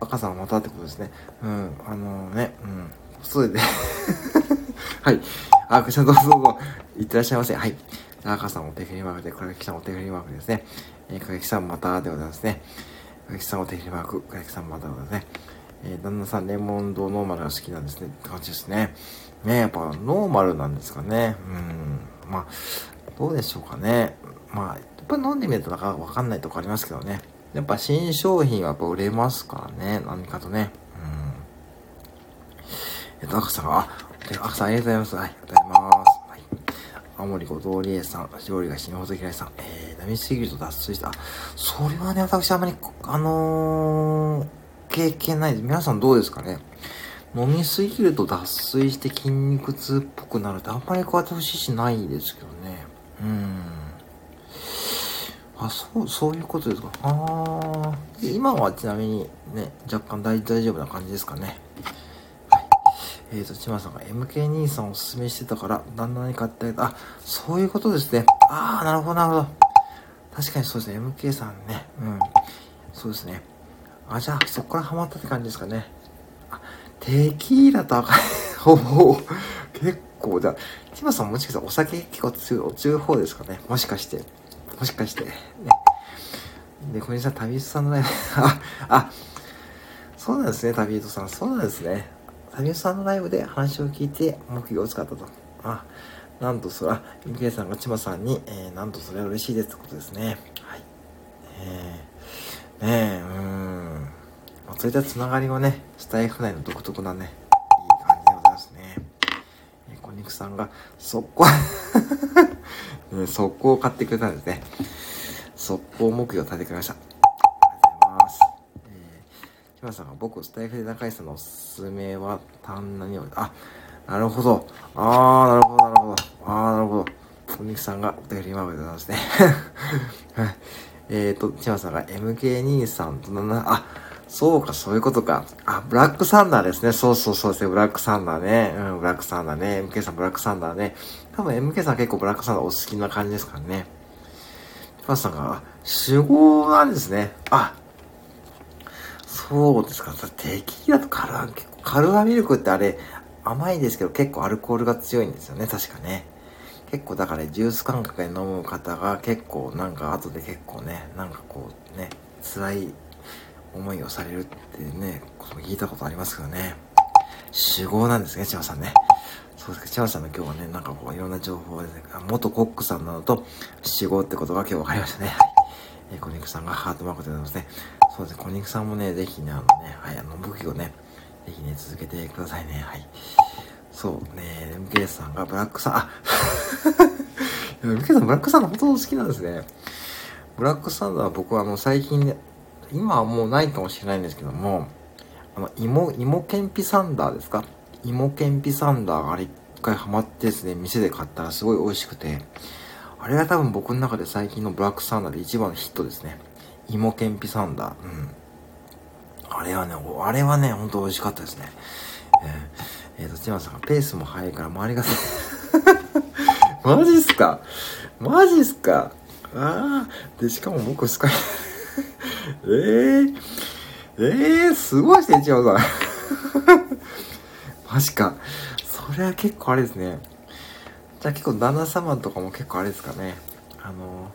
赤さんまたってことですね。うん、あのー、ね、うん、それで はい。あ、くしゃんどうぞどうぞ。いってらっしゃいませ。はい。赤さんお手振りマークで、倉木さんお手振りマークですね。えー、倉木さんまたでございますね。倉木さんお手振りマーク、倉木さんまたでございますね。えー、旦那さんレモンドノーマルが好きなんですね。って感じですね。ねやっぱノーマルなんですかね。うん。まあ、どうでしょうかね。まあ、やっぱ飲んでみるとなかなかわかんないとこありますけどね。やっぱ新商品はやっぱ売れますからね。何かとね。うん。えっと、赤さんが、あ、赤さんありがとうございます。はい、ありがとうございます。青森後藤理恵さん、料理が死ぬほど嫌いさん、えー、飲みすぎると脱水した。それはね、私あまり、あのー、経験ないです。皆さんどうですかね？飲みすぎると脱水して筋肉痛っぽくなるってあんまりこうやってほしいしないですけどね。うん。あ、そう、そういうことですか？ああ。今はちなみにね、若干大大丈夫な感じですかね？えーと、ちまさんが MK 兄さんおすすめしてたから、旦那に買ってあげた。あ、そういうことですね。ああ、なるほど、なるほど。確かにそうですね。MK さんね。うん。そうですね。あ、じゃあ、そこからハマったって感じですかね。あ、テキーラと赤い。ほぼ、結構、じゃあ、千葉さんもしかしたらお酒結構強い、お強い方ですかね。もしかして。もしかして。ね。で、小西さん、旅人さんのライブ、あ、あ、そうなんですね、旅人さん。そうなんですね。旅人さんのライブで話を聞いて、目標を使ったと。あ、なんとそれ、あ、ゆきさんが千葉さんに、えー、なんとそれは嬉しいですってことですね。はい。えー、ねえ、うん。まあ、そういったつながりはね、スタイフ内の独特なね、いい感じでございますね。えー、小肉さんが、速攻ね、速攻を買ってくれたんですね。速攻目標を立ててくれました。ー、木村さんが僕、スタイフで中井さんのおすすめは、単なにおあ、なるほど。あー、なるほど、なるほど。あー、なるほど。小肉さんがお手振り今までございますね。はい。えーと、千葉さんが MK23 と、あ、そうか、そういうことか。あ、ブラックサンダーですね。そうそうそうですね。ブラックサンダーね。うん、ブラックサンダーね。MK さんブラックサンダーね。多分 MK さん結構ブラックサンダーお好きな感じですからね。パスさんが、主語なんですね。あ、そうですか。テキーラとカルア、結構カルアミルクってあれ、甘いですけど結構アルコールが強いんですよね。確かね。結構だからジュース感覚で飲む方が結構なんか後で結構ね、なんかこうね、辛い思いをされるってね、ことも聞いたことありますけどね。主語なんですね、千葉さんね。そうですか、千葉さんの今日はね、なんかこういろんな情報で、ね、元コックさんなのと、主語ってことが今日分かりましたね。えー、小肉さんがハートマークでございますね。そうですね、小肉さんもね、ぜひね、あのね、はい、あの、武器をね、ぜひね、続けてくださいね。はい。そうね、MK さんがブラックサン、あ MK さんブラックサンダー本当好きなんですね。ブラックサンダーは僕はあの最近ね、今はもうないかもしれないんですけども、あの、芋、芋けんぴサンダーですか？芋けんぴサンダーがあれ一回ハマってですね、店で買ったらすごい美味しくて、あれが多分僕の中で最近のブラックサンダーで一番のヒットですね。芋けんぴサンダー。うん。あれはね、あれはね、ほんと美味しかったですね。えー、えー、と、千葉さんがペースも速いから周りが マジっすか？マジっすか？ああ。で、しかも僕スカイええー、ええー、すごいですね、千葉さん。マジか。それは結構あれですね。じゃあ結構旦那様とかも結構あれですかね。あの、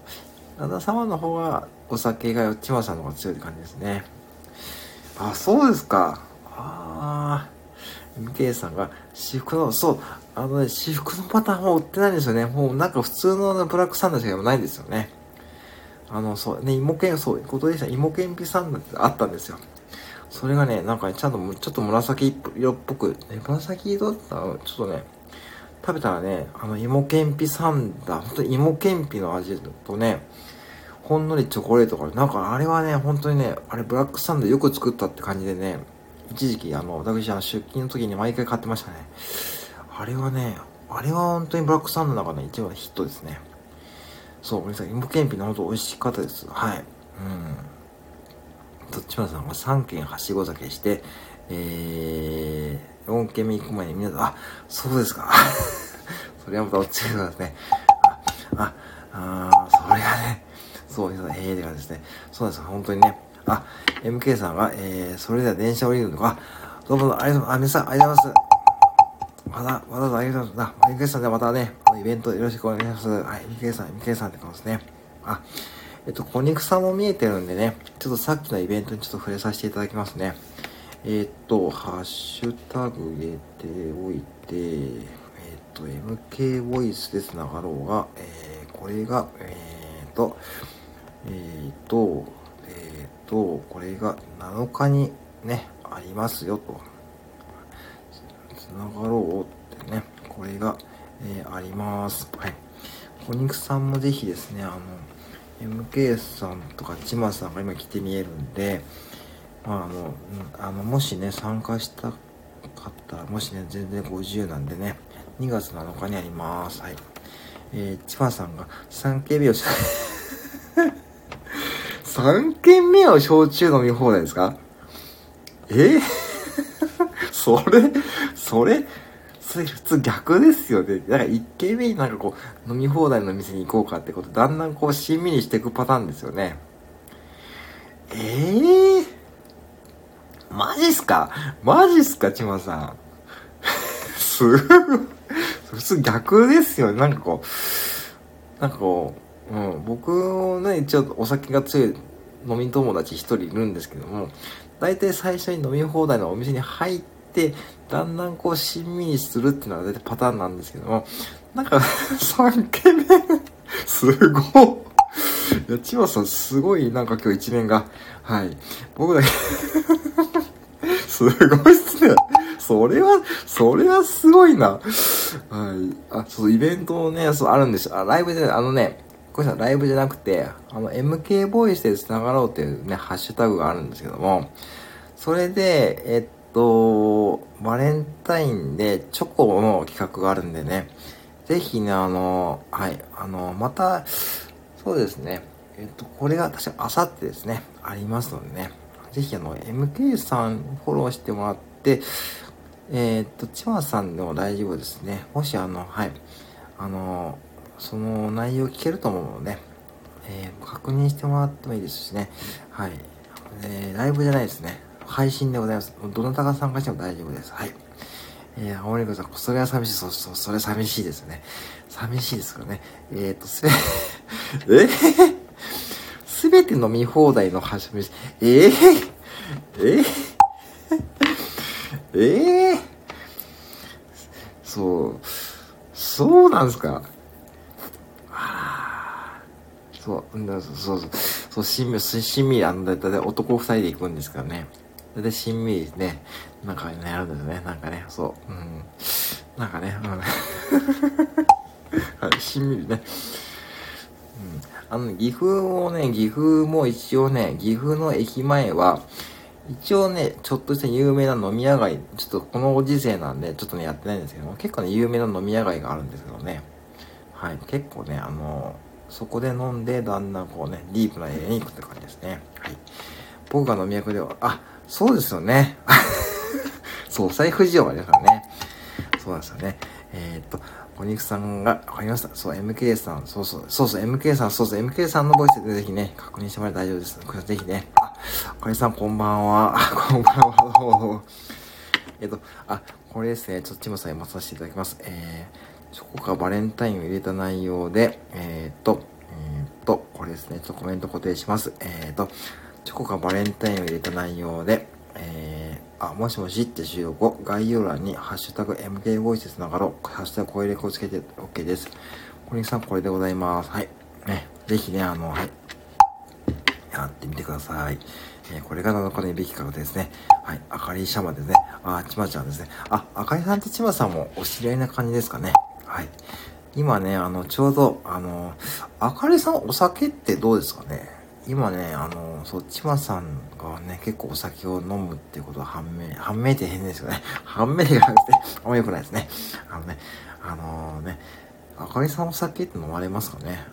旦那様の方はお酒が千葉さんの方が強いって感じですね。あ、そうですか。ああ。MK さんが、私服の、そう、あのね、私服のパターンも売ってないんですよね。もうなんか普通のブラックサンダーしかないんですよね。あの、そう、ね、芋けん、そう、ことでした。芋けんぴサンダーってあったんですよ。それがね、なんかね、ちゃんと、ちょっと紫色っぽく、ね、紫色だったら、ちょっとね、食べたらね、あの、芋けんぴサンダー、ほんと芋けんぴの味とね、ほんのりチョコレートが、なんかあれはね、本当にね、あれブラックサンダーよく作ったって感じでね、一時期あの、私あの出勤の時に毎回買ってましたね。あれはね、あれは本当にブラックサンダーの中で一番ヒットですね。そう、ごめんなさい。芋けんぴの本当美味しかったです。はい。うん。どっちもさんが3軒はしご酒して、えー、4軒目行く前に皆さん、あ、そうですか。それはまた落ちてくださいね。あ、あ、あそれがね、そうです。ええー、でかですね。そうです。本当にね。あ、MK さんが、えー、それでは電車降りるのか。どうも、ありがとう、あ、皆さん、ありがとうございます。また、わざわざありがとうございます。あ MK さんでまたね、このイベントよろしくお願いします。はい、MK さん、MK さんって顔ですね。あ、えっと、小肉さんも見えてるんでね、ちょっとさっきのイベントにちょっと触れさせていただきますね。え、っと、ハッシュタグ入れておいて、え、っと、MK ボイスで繋がろうが、えー、これが、えー、と、えっと、えっと、これが7日にね、ありますよと。繋がろうってね、これが、えあります。はい。小肉さんもぜひですね、あの、MK さんとかちまさんが今来て見えるんで、まああの、あのもしね、参加したかったら、もしね、全然ご自由なんでね、2月7日にあります。はい。えー、ちまさんが3件目を、3件目を焼酎飲み放題ですか？え？ー、それ、それ、それ普通逆ですよね。だから1軒目になんかこう、飲み放題の店に行こうかってこと、だんだんこう、しんみりしていくパターンですよね。ええー、マジっすか？マジっすか、ちまさん？すごい。普通逆ですよね。なんかこう、なんかこう、うん、僕もね、一応お酒が強い飲み友達一人いるんですけども、大体最初に飲み放題のお店に入って、だんだんこうしんみりするっていうのは大体パターンなんですけども、なんか 3軒目？すごい。いや、千葉さんすごいなんか今日一面が、はい。僕だけすごいっすね。それは、それはすごいな。はい。あ、そう、イベントをね、そう、あるんですよ。あ、ライブで、あのね、これさ、ライブじゃなくて、あの、MK ボイスで繋がろうっていうね、ハッシュタグがあるんですけども、それで、えっと、バレンタインでチョコの企画があるんでね、ぜひね、あの、はい、あの、また、そうですね、えっと、これが確かあさってですね、ありますのでね、ぜひあの、MK さんフォローしてもらって、えー、っと、千葉さんでも大丈夫ですね。もしあの、はい、あの、その内容聞けると思うので、えー、確認してもらってもいいですしね、はい、えー、ライブじゃないですね。配信でございます。どなたが参加しても大丈夫です。はい。えー、青森さん、それは寂しい。そうそう、それ寂しいですね。寂しいですからね。えっ、と、すべ、え？すべて飲み放題の発信、えー、えー、えー、そう、そうなんですか？あそう、そうそう、そう、しんみ、しんみ、あの、だいたい男二人で行くんですからね。それでしんみりね、なんかね、やるんですね。なんかね、そう。うん。なんかね、うん。はいしんみりね。あの、岐阜をね、岐阜も一応ね、岐阜の駅前は、一応ね、ちょっとした有名な飲み屋街、ちょっとこのご時世なんで、ちょっとね、やってないんですけども、結構ね、有名な飲み屋街があるんですけどね。はい、結構ね、あのそこで飲んで、だんだんこうね、ディープなエリアに行くって感じですね。はい。僕が飲み役では、あ、そうですよね。そう、財布事情がありますからね。そうなんですよね。えー、っと、お肉さんが、わかりました。そう、MK さん、そうそう、そうそう、MK さん、そうそう、MK さんのボイスでぜひね、確認してもらえば大丈夫です。これぜひね。あ、おかりさん、こんばんは。こんばんは、どうも。えっと、あ、これですね、ちょっとちもさん読まさせていただきます。えー、チョコがバレンタインを入れた内容で、えー、っと、えー、っと、これですね、ちょっとコメント固定します。えー、っと、チョコがバレンタインを入れた内容で、えー、あ、もしもしって収録後、概要欄にハッシュタグ MK ボイスつながろう、ハッシュタグ声レコをつけて OK です。小西さん、これでございます。はい。ね、ぜひね、あの、はい。やってみてください。えー、これが7日のいびきからですね。はい。あかりシャマですね。あ、ちまちゃんですね。あ、あかりさんとちまさんもお知り合いな感じですかね。はい。今ね、あの、ちょうど、あの、あかりさんお酒ってどうですかね？今ね、あの、そう、ちまさんがね、結構お酒を飲むっていうことは判明、判明って変ですよね。判明がなくて、あんま良くないですね。あのね、あのー、ね、あかりさんお酒って飲まれますかね？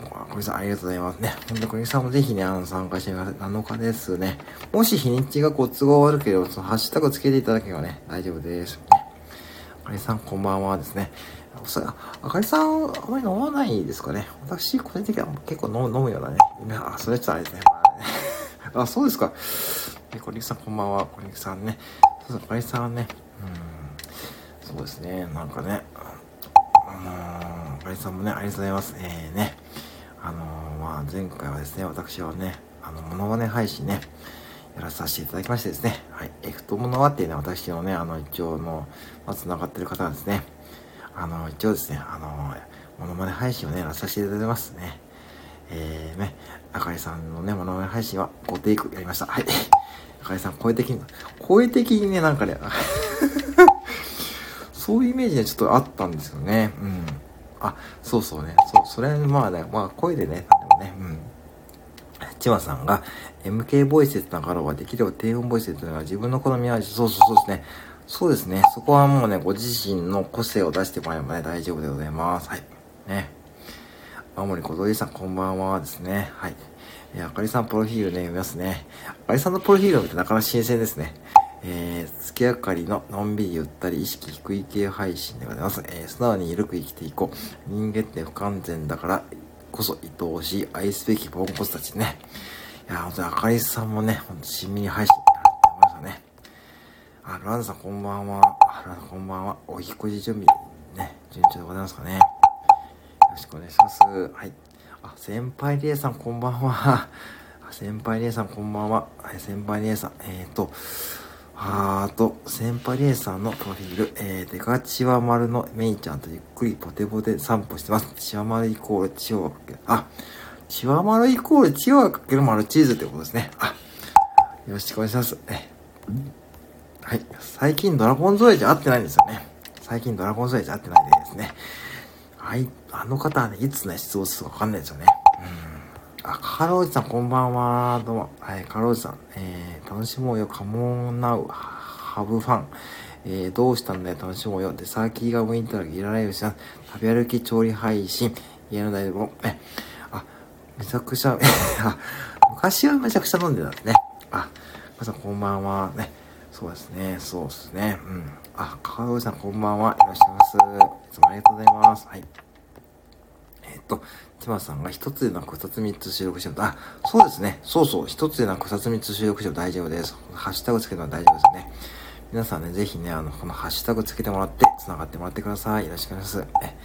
うん。あかりさんありがとうございますね。ほんと、あかりさんもぜひね、あの、参加してみます。7日ですね。もし日にちがご都合悪ければ、そのハッシュタグつけていただければね、大丈夫です。ね、あかりさんこんばんはですね。それ、あかりさん、あまり飲まないですかね。私、個人的には結構飲むようなね。あ、それちょっとあれですね。あ、そうですか。え、こりさん、こんばんは。こりさんね。そうそう、こりさんはね、うん、そうですね。なんかね、あのー、こりさんもね、ありがとうございます。えー、ね、あのー、まあ、前回はですね、私はね、あの、モノマネ配信ね、やらさせていただきましてですね、はい、エクトモノワっていうね、私のね、あの、一応の、まあ、繋がってる方がですね、あの、一応ですね、あの、モノマネ配信をね、やらさせていただきますね。えー、ね、あかりさんのね、モノマネ配信は5テイクやりました。はい。あかりさん、声的に、声的にね、なんかね、そういうイメージね、ちょっとあったんですよね。うん。あ、そうそうね。そう、それ、まあね、まあ声でね、でもね、うん。ちまさんが、MK ボイスでつながろうができれば低音ボイスでつながる自分の好みは、そうそうそうですね。そうですね。そこはもうね、ご自身の個性を出してもらえばね、大丈夫でございます。はい。ね。青森小鳥さん、こんばんはですね。はい。え、あかりさん、プロフィールね、読みますね。あかりさんのプロフィールを見てなかなか新鮮ですね。えー、月明かりののんびりゆったり意識低い系配信でございます。えー、素直に緩く生きていこう。人間って不完全だからこそ愛おしい愛すべきポンコツたちね。いや、本当にあかりさんもね、ほんと親身に配信あ、ランさんこんばんは。あ、ランさんこんばんは。お引越し準備、ね、順調でございますかね。よろしくお願いします。はい。あ、先輩リエさんこんばんは。先輩リエさんこんばんは。はい、先輩リエさん。えっ、ー、と、あーと、先輩リエさんのプロフィール、えー、デカチワ丸のメイちゃんとゆっくりポテポテ散歩してます。チワ丸イコールチワかける。あ、チワ丸イコールチワかける丸チーズってことですね。あ、よろしくお願いします。えはい。最近ドラゴンゾエジ会ってないんですよね。最近ドラゴンゾエジ会ってないですね。はい。あの方はね、いつね、出動するかわかんないですよね。うん。あ、カロージさんこんばんは。どうも。はい、カロージさん。えー、楽しもうよ。カモンナウ、ハブファン。えー、どうしたんだよ。楽しもうよ。で、サーキーが向いたらギラライブします。食べ歩き調理配信。家の台所。え、あ、めちゃくちゃ、あ、昔はめちゃくちゃ飲んでたんですね。あ、皆さんこんばんは。ね。そうですね、そうですね。うん。あ、かわさんこんばんは。いらっしゃいます。いつもありがとうございます。はい。えっと、ティマさんが一つでなく二つ三つ収録しても、あ、そうですね。そうそう。一つでなく二つ三つ収録しても大丈夫です。ハッシュタグつけるのは大丈夫ですね。皆さんね、ぜひね、あの、このハッシュタグつけてもらって、繋がってもらってください。よろしくお願いします。え、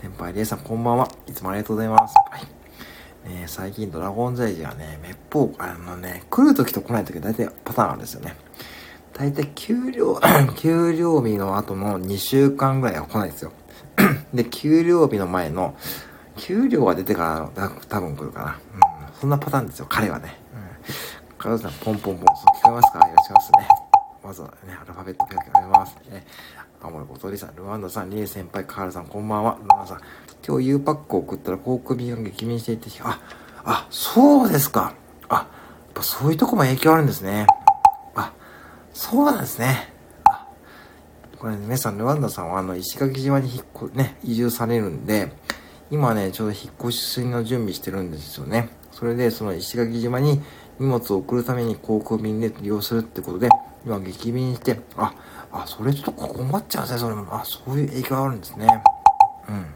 先輩リエさんこんばんは。いつもありがとうございます。はい。え最近ドラゴンザイジがね、めっぽう、あのね、来るときと来ないとき大体パターンあるんですよね。大体給料、給料日の後の2週間ぐらいは来ないですよ。で、給料日の前の、給料が出てから多分来るかな。うん、そんなパターンですよ、彼はね。カズさん、ポンポンポン、そう聞こえますか？いらっしゃいますね。まずはね、アルファベット書きあります。ね、青森小鳥さん、ルワンダさん、リエ先輩、カールさん、こんばんは。ルワンダさん、今日 U パックを送ったら、航空便が激減していて、あ、あ、そうですか。あ、やっぱそういうとこも影響あるんですね。そうなんですね。これ、ね、皆さん、ルワンダさんは、あの、石垣島に引っ越、ね、移住されるんで、今ね、ちょうど引っ越しの準備してるんですよね。それで、その石垣島に荷物を送るために航空便で利用するってことで、今激便して、あ、あ、それちょっと困っちゃうんですね、それも。あ、そういう影響があるんですね。うん。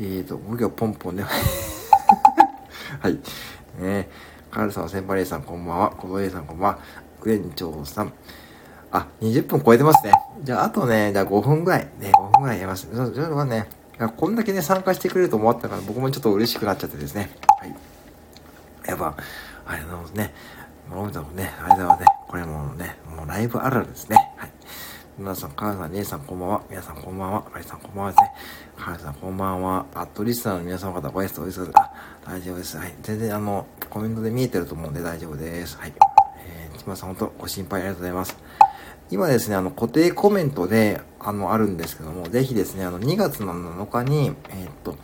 えーと、僕はポンポンで、はい。ねカールさん、先輩レイさん、こんばんは。小林さん、こんばんは。クレンチョウさん。あ、20分超えてますね。じゃあ、あとね、じゃあ5分ぐらい。ね、5分ぐらいやります。それはね、こんだけね、参加してくれると思ったから、僕もちょっと嬉しくなっちゃってですね。はい。やっぱ、ありがとうございますね。もう、ね、間はね、これもね、もうライブあるあるですね。はい。皆さん、母さん、姉さん、こんばんは。皆さん、こんばんは。ありさん、こんばんはですね。母さん、こんばんは。あと、リスナーの皆様方、ご挨拶、おいしそうあ、大丈夫です。はい。全然、あの、コメントで見えてると思うんで大丈夫です。はい。えー、ちまさん、本当ご心配ありがとうございます。今ですね、あの、固定コメントで、あの、あるんですけども、ぜひですね、あの、2月の7日に、えー、っと、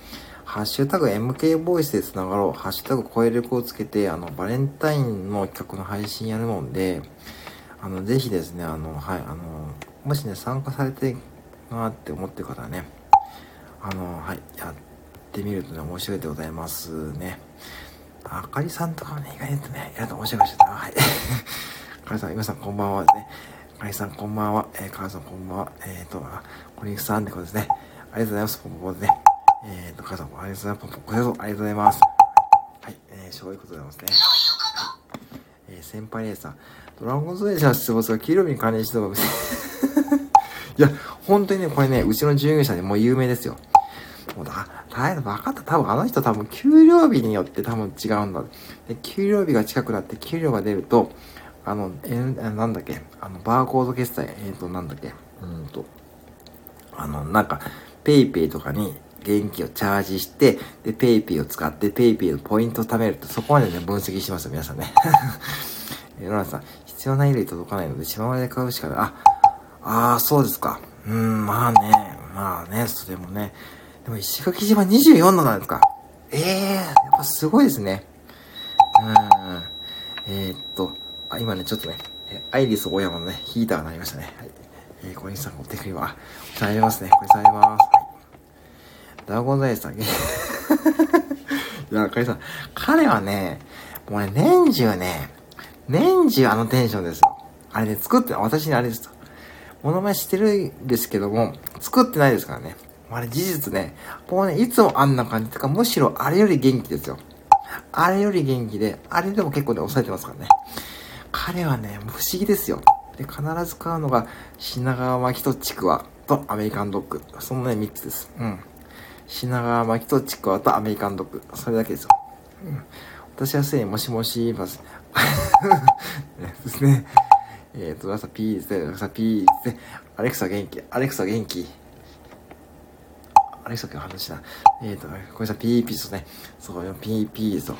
ハッシュタグ MK ボイスで繋がろう、ハッシュタグ声力をつけて、あの、バレンタインの企画の配信やるので、あの、ぜひですね、あの、はい、あの、もしね、参加されてなって思ってる方はね、あの、はい、やってみるとね、面白いでございますね。あかりさんとかもね、意外とね、やると面白いかもしれない。はい。あ かりさん、皆さんこんばんはですね。あかりさんこんばんは。えー、かさんこんばんは。えっ、ー、と、コニクさんってことですね。ありがとうございます。ポンポンですね。えっ、ー、と、母さんもありがとうございます。こちらこそありがとうございます。はい、えー、そういうことでございますね。えー、先輩レーサー、ドラゴンズレーサー出没が黄色日に関連してたか いや、本当にね、これね、うちの従業者でもう有名ですよ。もうだ、大変分かった。多分あの人多分給料日によって多分違うんだ。で、給料日が近くなって給料が出ると、あの、えなんだっけ、あの、バーコード決済、えっ、ー、と、なんだっけ、うんと、あの、なんか、 PayPay とかに現金をチャージして、で、 PayPay を使って、 PayPay のポイントを貯めると、そこまでね、分析しますよ、皆さんね。えロラさん、必要な衣類届かないので、島で買うしかない。あ、ああ、そうですか。うん、まあね、まあね、それもね。でも石垣島24度なんですか。ええー、やっぱすごいですね。うん。えー、っと、あ、今ね、ちょっとね、アイリス大山のね、ヒーターが鳴りましたね。はい。えー、小西さん、お手振りは、されますね。これされます。はいダゴザイさん。いや、カリさん、彼はね、もうね、年中ね、年中あのテンションですよ。あれね、作って、私にあれですよ。モノマネしてるんですけども、作ってないですからね。あれ事実ね、もうね、いつもあんな感じとか、むしろあれより元気ですよ。あれより元気で、あれでも結構ね、抑えてますからね。彼はね、不思議ですよ。で、必ず買うのが、品川巻きとちくわとアメリカンドッグ。そのね、3つです。うん。品川巻きとちくわとアメリカンドッグ。それだけですよ。うん、私はすでにもしもし言います。ですね。えっ、ー、と、朝ピーですね。朝ピーで。アレクサ元気。アレクサ元気。アレクサ今日話した。えっ、ー、と、これさい、ピーピーですね。そうよ、ピーピーですよ。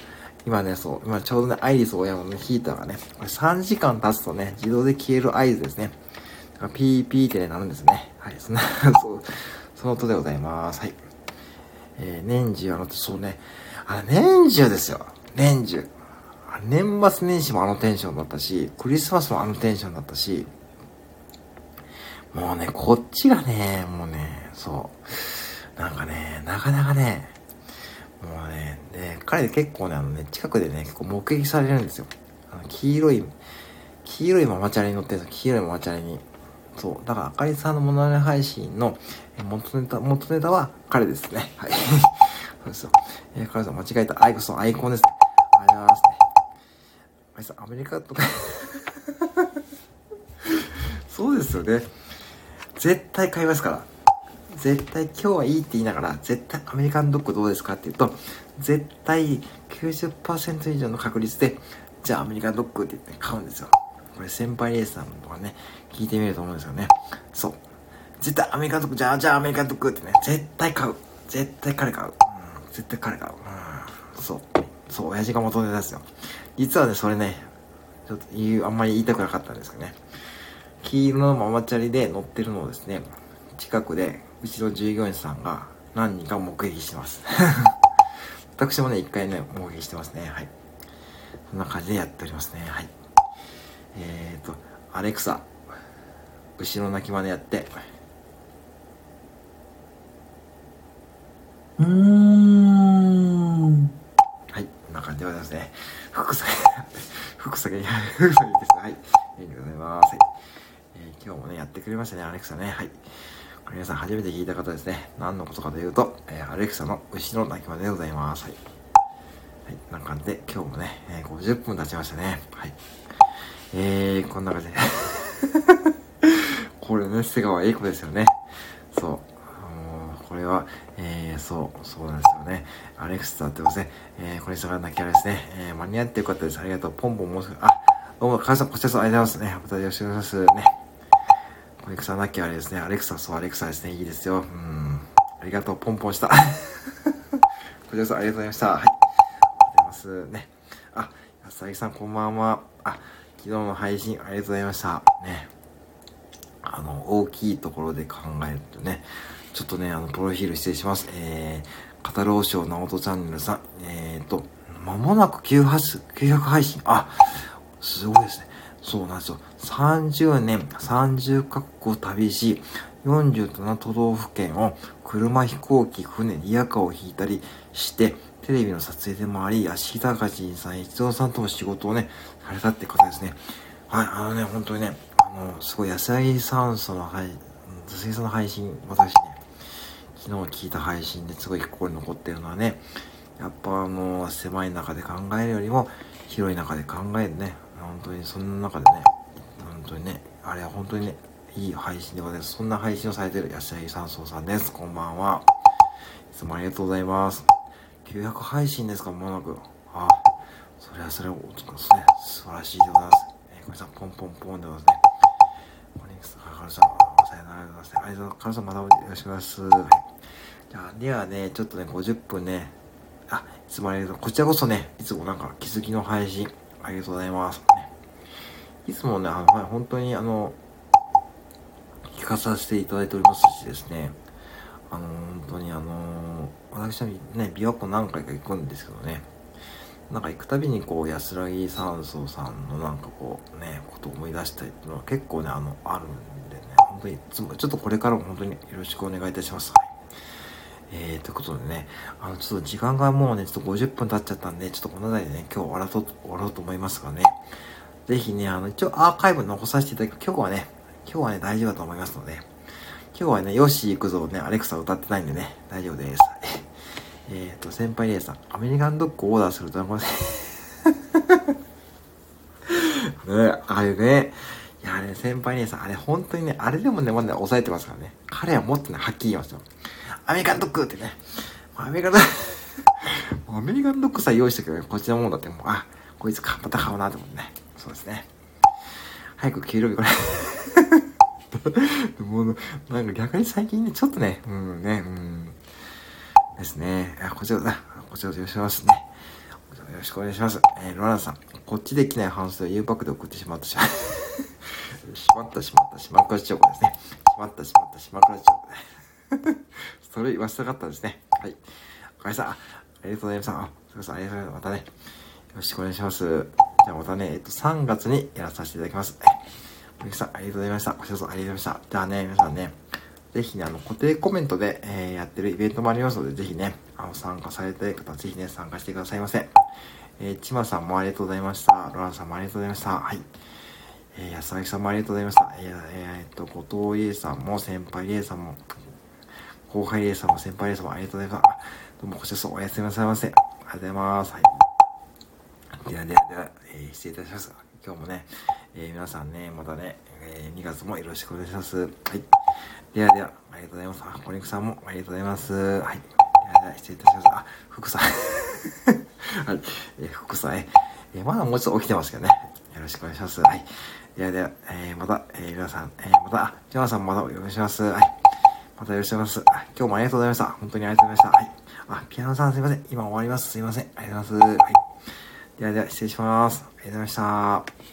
今ね、そう、今ちょうどね、アイリスオーヤマのね、ヒーターがね、これ3時間経つとね、自動で消える合図ですね。だからピーピーってね、なるんですね。はい、そんな、そう、その音でございます。はい。えー、年中あの、そうね、あ年中ですよ。年中。年末年始もあのテンションだったし、クリスマスもあのテンションだったし、もうね、こっちがね、もうね、そう。なんかね、なかなかね、もうね、で、彼結構ね、あのね、近くでね、結構目撃されるんですよ。あの、黄色い、黄色いママチャリに乗ってるんですよ。黄色いママチャリに。そう。だから、あかりさんのモノマネ配信の元ネタ、元ネタは彼ですね。はい。そうですよ。えー、彼さん間違えた。アイコスアイコンです。ありがとうございますね。あいさ、アメリカとか そうですよね。絶対買いますから。絶対今日はいいって言いながら、絶対アメリカンドッグどうですかって言うと、絶対90%以上の確率で、じゃあアメリカンドッグって言って買うんですよ。これ先輩レースさんとかね、聞いてみると思うんですよね。そう。絶対アメリカンドッグ、じゃあ、じゃあアメリカンドッグってね、絶対買う。絶対彼買う。うん、絶対彼買う。うん、そう。そう、親父が元ネタですよ。実はね、それね、ちょっと言う、あんまり言いたくなかったんですけどね。黄色のママチャリで乗ってるのをですね、近くで、うちの従業員さんが何人か目撃してます。私もね、一回ね、目撃してますね。はい。そんな感じでやっておりますね。はい。えーと、アレクサ、後ろ泣きまでやって、うーん。はい、こんな感じでございますね。福下げ、福下げ、福下げです。はい。ありがとうございます。はい。えー、今日もね、やってくれましたね、アレクサね。はい。皆さん初めて聞いた方ですね。何のことかというと、えー、アレクサの牛の鳴きまでございます。はい。はい、な感じで、今日もね、えー、50分経ちましたね。はい。えー、こんな感じで。これね、瀬川栄子ですよね。そう。これは、えー、そう、そうなんですよね。アレクサってことですね。えー、これ下がらなきゃですね。えー、間に合ってよかったです。ありがとう。ポンポンもうすぐ、あ、どうも、母さん、こちらこそありがとうございますね。またよろしくお願いします。ね。アレクサなきゃあれですね。アレクサ、そう、アレクサですね。いいですよ。うん。ありがとう。ポンポンした。こちらこそありがとうございました。はい。ありがとうございますね。あ、安崎さん、こんばんは。あ、昨日の配信ありがとうございました。ね。あの、大きいところで考えるとね、ちょっとね、あの、プロフィール失礼します。えー、語ろうショー直人チャンネルさん、えーと、まもなく900配信。あ、すごいですね。そうなんですよ。30年、30カ国を旅し、47都道府県を車、飛行機、船、リヤカーを引いたりして、テレビの撮影でもあり、足高人さん、一郎さんとも仕事をね、されたって方ですね。はい、あのね、本当にね、あの、すごい野菜酸素の、はい、野菜素の配信、私ね、昨日聞いた配信ですごい心に残ってるのはね、やっぱあの、狭い中で考えるよりも、広い中で考えるね、本当にそんな中でね、本当にね、あれは本当にね、いい配信でございます。そんな配信をされている安井三層さんです。こんばんは。いつもありがとうございます。900配信ですか、まもなく。あ、それはそれは、ですね、素晴らしいでございます。えー、これさん、ポンポンポンでございますね。コニクス、カルさん、さよならでございますね。ありがとうございます。カルさん、またよろしくお願いします。はい。じゃあ、ではね、ちょっとね、50分ね、あ、いつもありがとう。こちらこそね、いつもなんか気づきの配信、ありがとうございます。ね、いつもね、あの、はい、本当にあの、聞かさせていただいておりますしですね、あの、本当にあの、私はね、琵琶湖何回か行くんですけどね、なんか行くたびにこう、安らぎ山荘さんのなんかこう、ね、ことを思い出したりっていうのは結構ね、あの、あるんでね、本当にいつも、ちょっとこれからも本当によろしくお願いいたします。はい。えー、ということでね、あの、ちょっと時間がもうね、ちょっと50分経っちゃったんで、ちょっとこの辺りでね、今日終わらと終わろうと思いますがね、ぜひね、あの、一応アーカイブ残させていただき、今日はね、今日はね、大丈夫だと思いますので、今日はね、ヨッシー行くぞね、アレクサ歌ってないんでね、大丈夫です。えっと、先輩レイさん、アメリカンドッグオーダーすると、ごめんなさい。ね、あれね、いや、あれ、先輩姉さん、あれ、本当にね、あれでもね、まだ抑えてますからね。彼はもっとね、はっきり言いますよ。アメリカンドッグってね。アメリカンドッグ アメリカンドッグさえ用意したけどね、こっちのもんだってもう、あ、こいつまた買うなって思ってね。そうですね。早く給料日これ もう、なんか逆に最近ね、ちょっとね、うんね、うん。ですね。あ、こちらだ。こちらよろしくお願いしますね。こちらよろしくお願いします。えー、ロランさん。こっちできない反省を U パックで送ってしまったし、しまったしまったしまくらちチョコですね。しまったしまったしまくらチョコね。それ言わせたかったですね。はい。おかえさん、ありがとうございました。あ、すみません、ありがとうございます。またね、よろしくお願いします。じゃあまたね、えっと、3月にやらさせていただきます。みきさん、ありがとうございました。ご視聴ありがとうございました。じゃあね、皆さんね、ぜひね、あの、固定コメントで、えー、やってるイベントもありますので、ぜひね、あの、参加されたい方、ぜひね、参加してくださいませ。えー、ちまさんもありがとうございました。ロランさんもありがとうございました。はい。えー、安崎さんもありがとうございました。えー、えー、っと、後藤理恵さんも、先輩理恵さんも、後輩レーサーも先輩レーサーもありがとうございます。どうもこちらこそおやすみなさいませ。ありがとうございます。はい。ではではでは、えー、失礼いたします。今日もね、えー、皆さんね、またね、えー、2月もよろしくお願いします。はい。ではでは、ありがとうございます。あ、小肉さんもありがとうございます。はい。ではでは、失礼いたします。あ、福さん。はい。えー、福さん、えー、まだもうちょっと起きてますけどね。よろしくお願いします。はい。ではでは、えー、また、えー、皆さん、えー、また、ジョナさんもまたお願いします。はい。またよろしくお願いします。今日もありがとうございました。本当にありがとうございました。はい。あ、ピアノさんすいません。今終わります。すいません。ありがとうございます。はい。ではでは失礼します。ありがとうございました。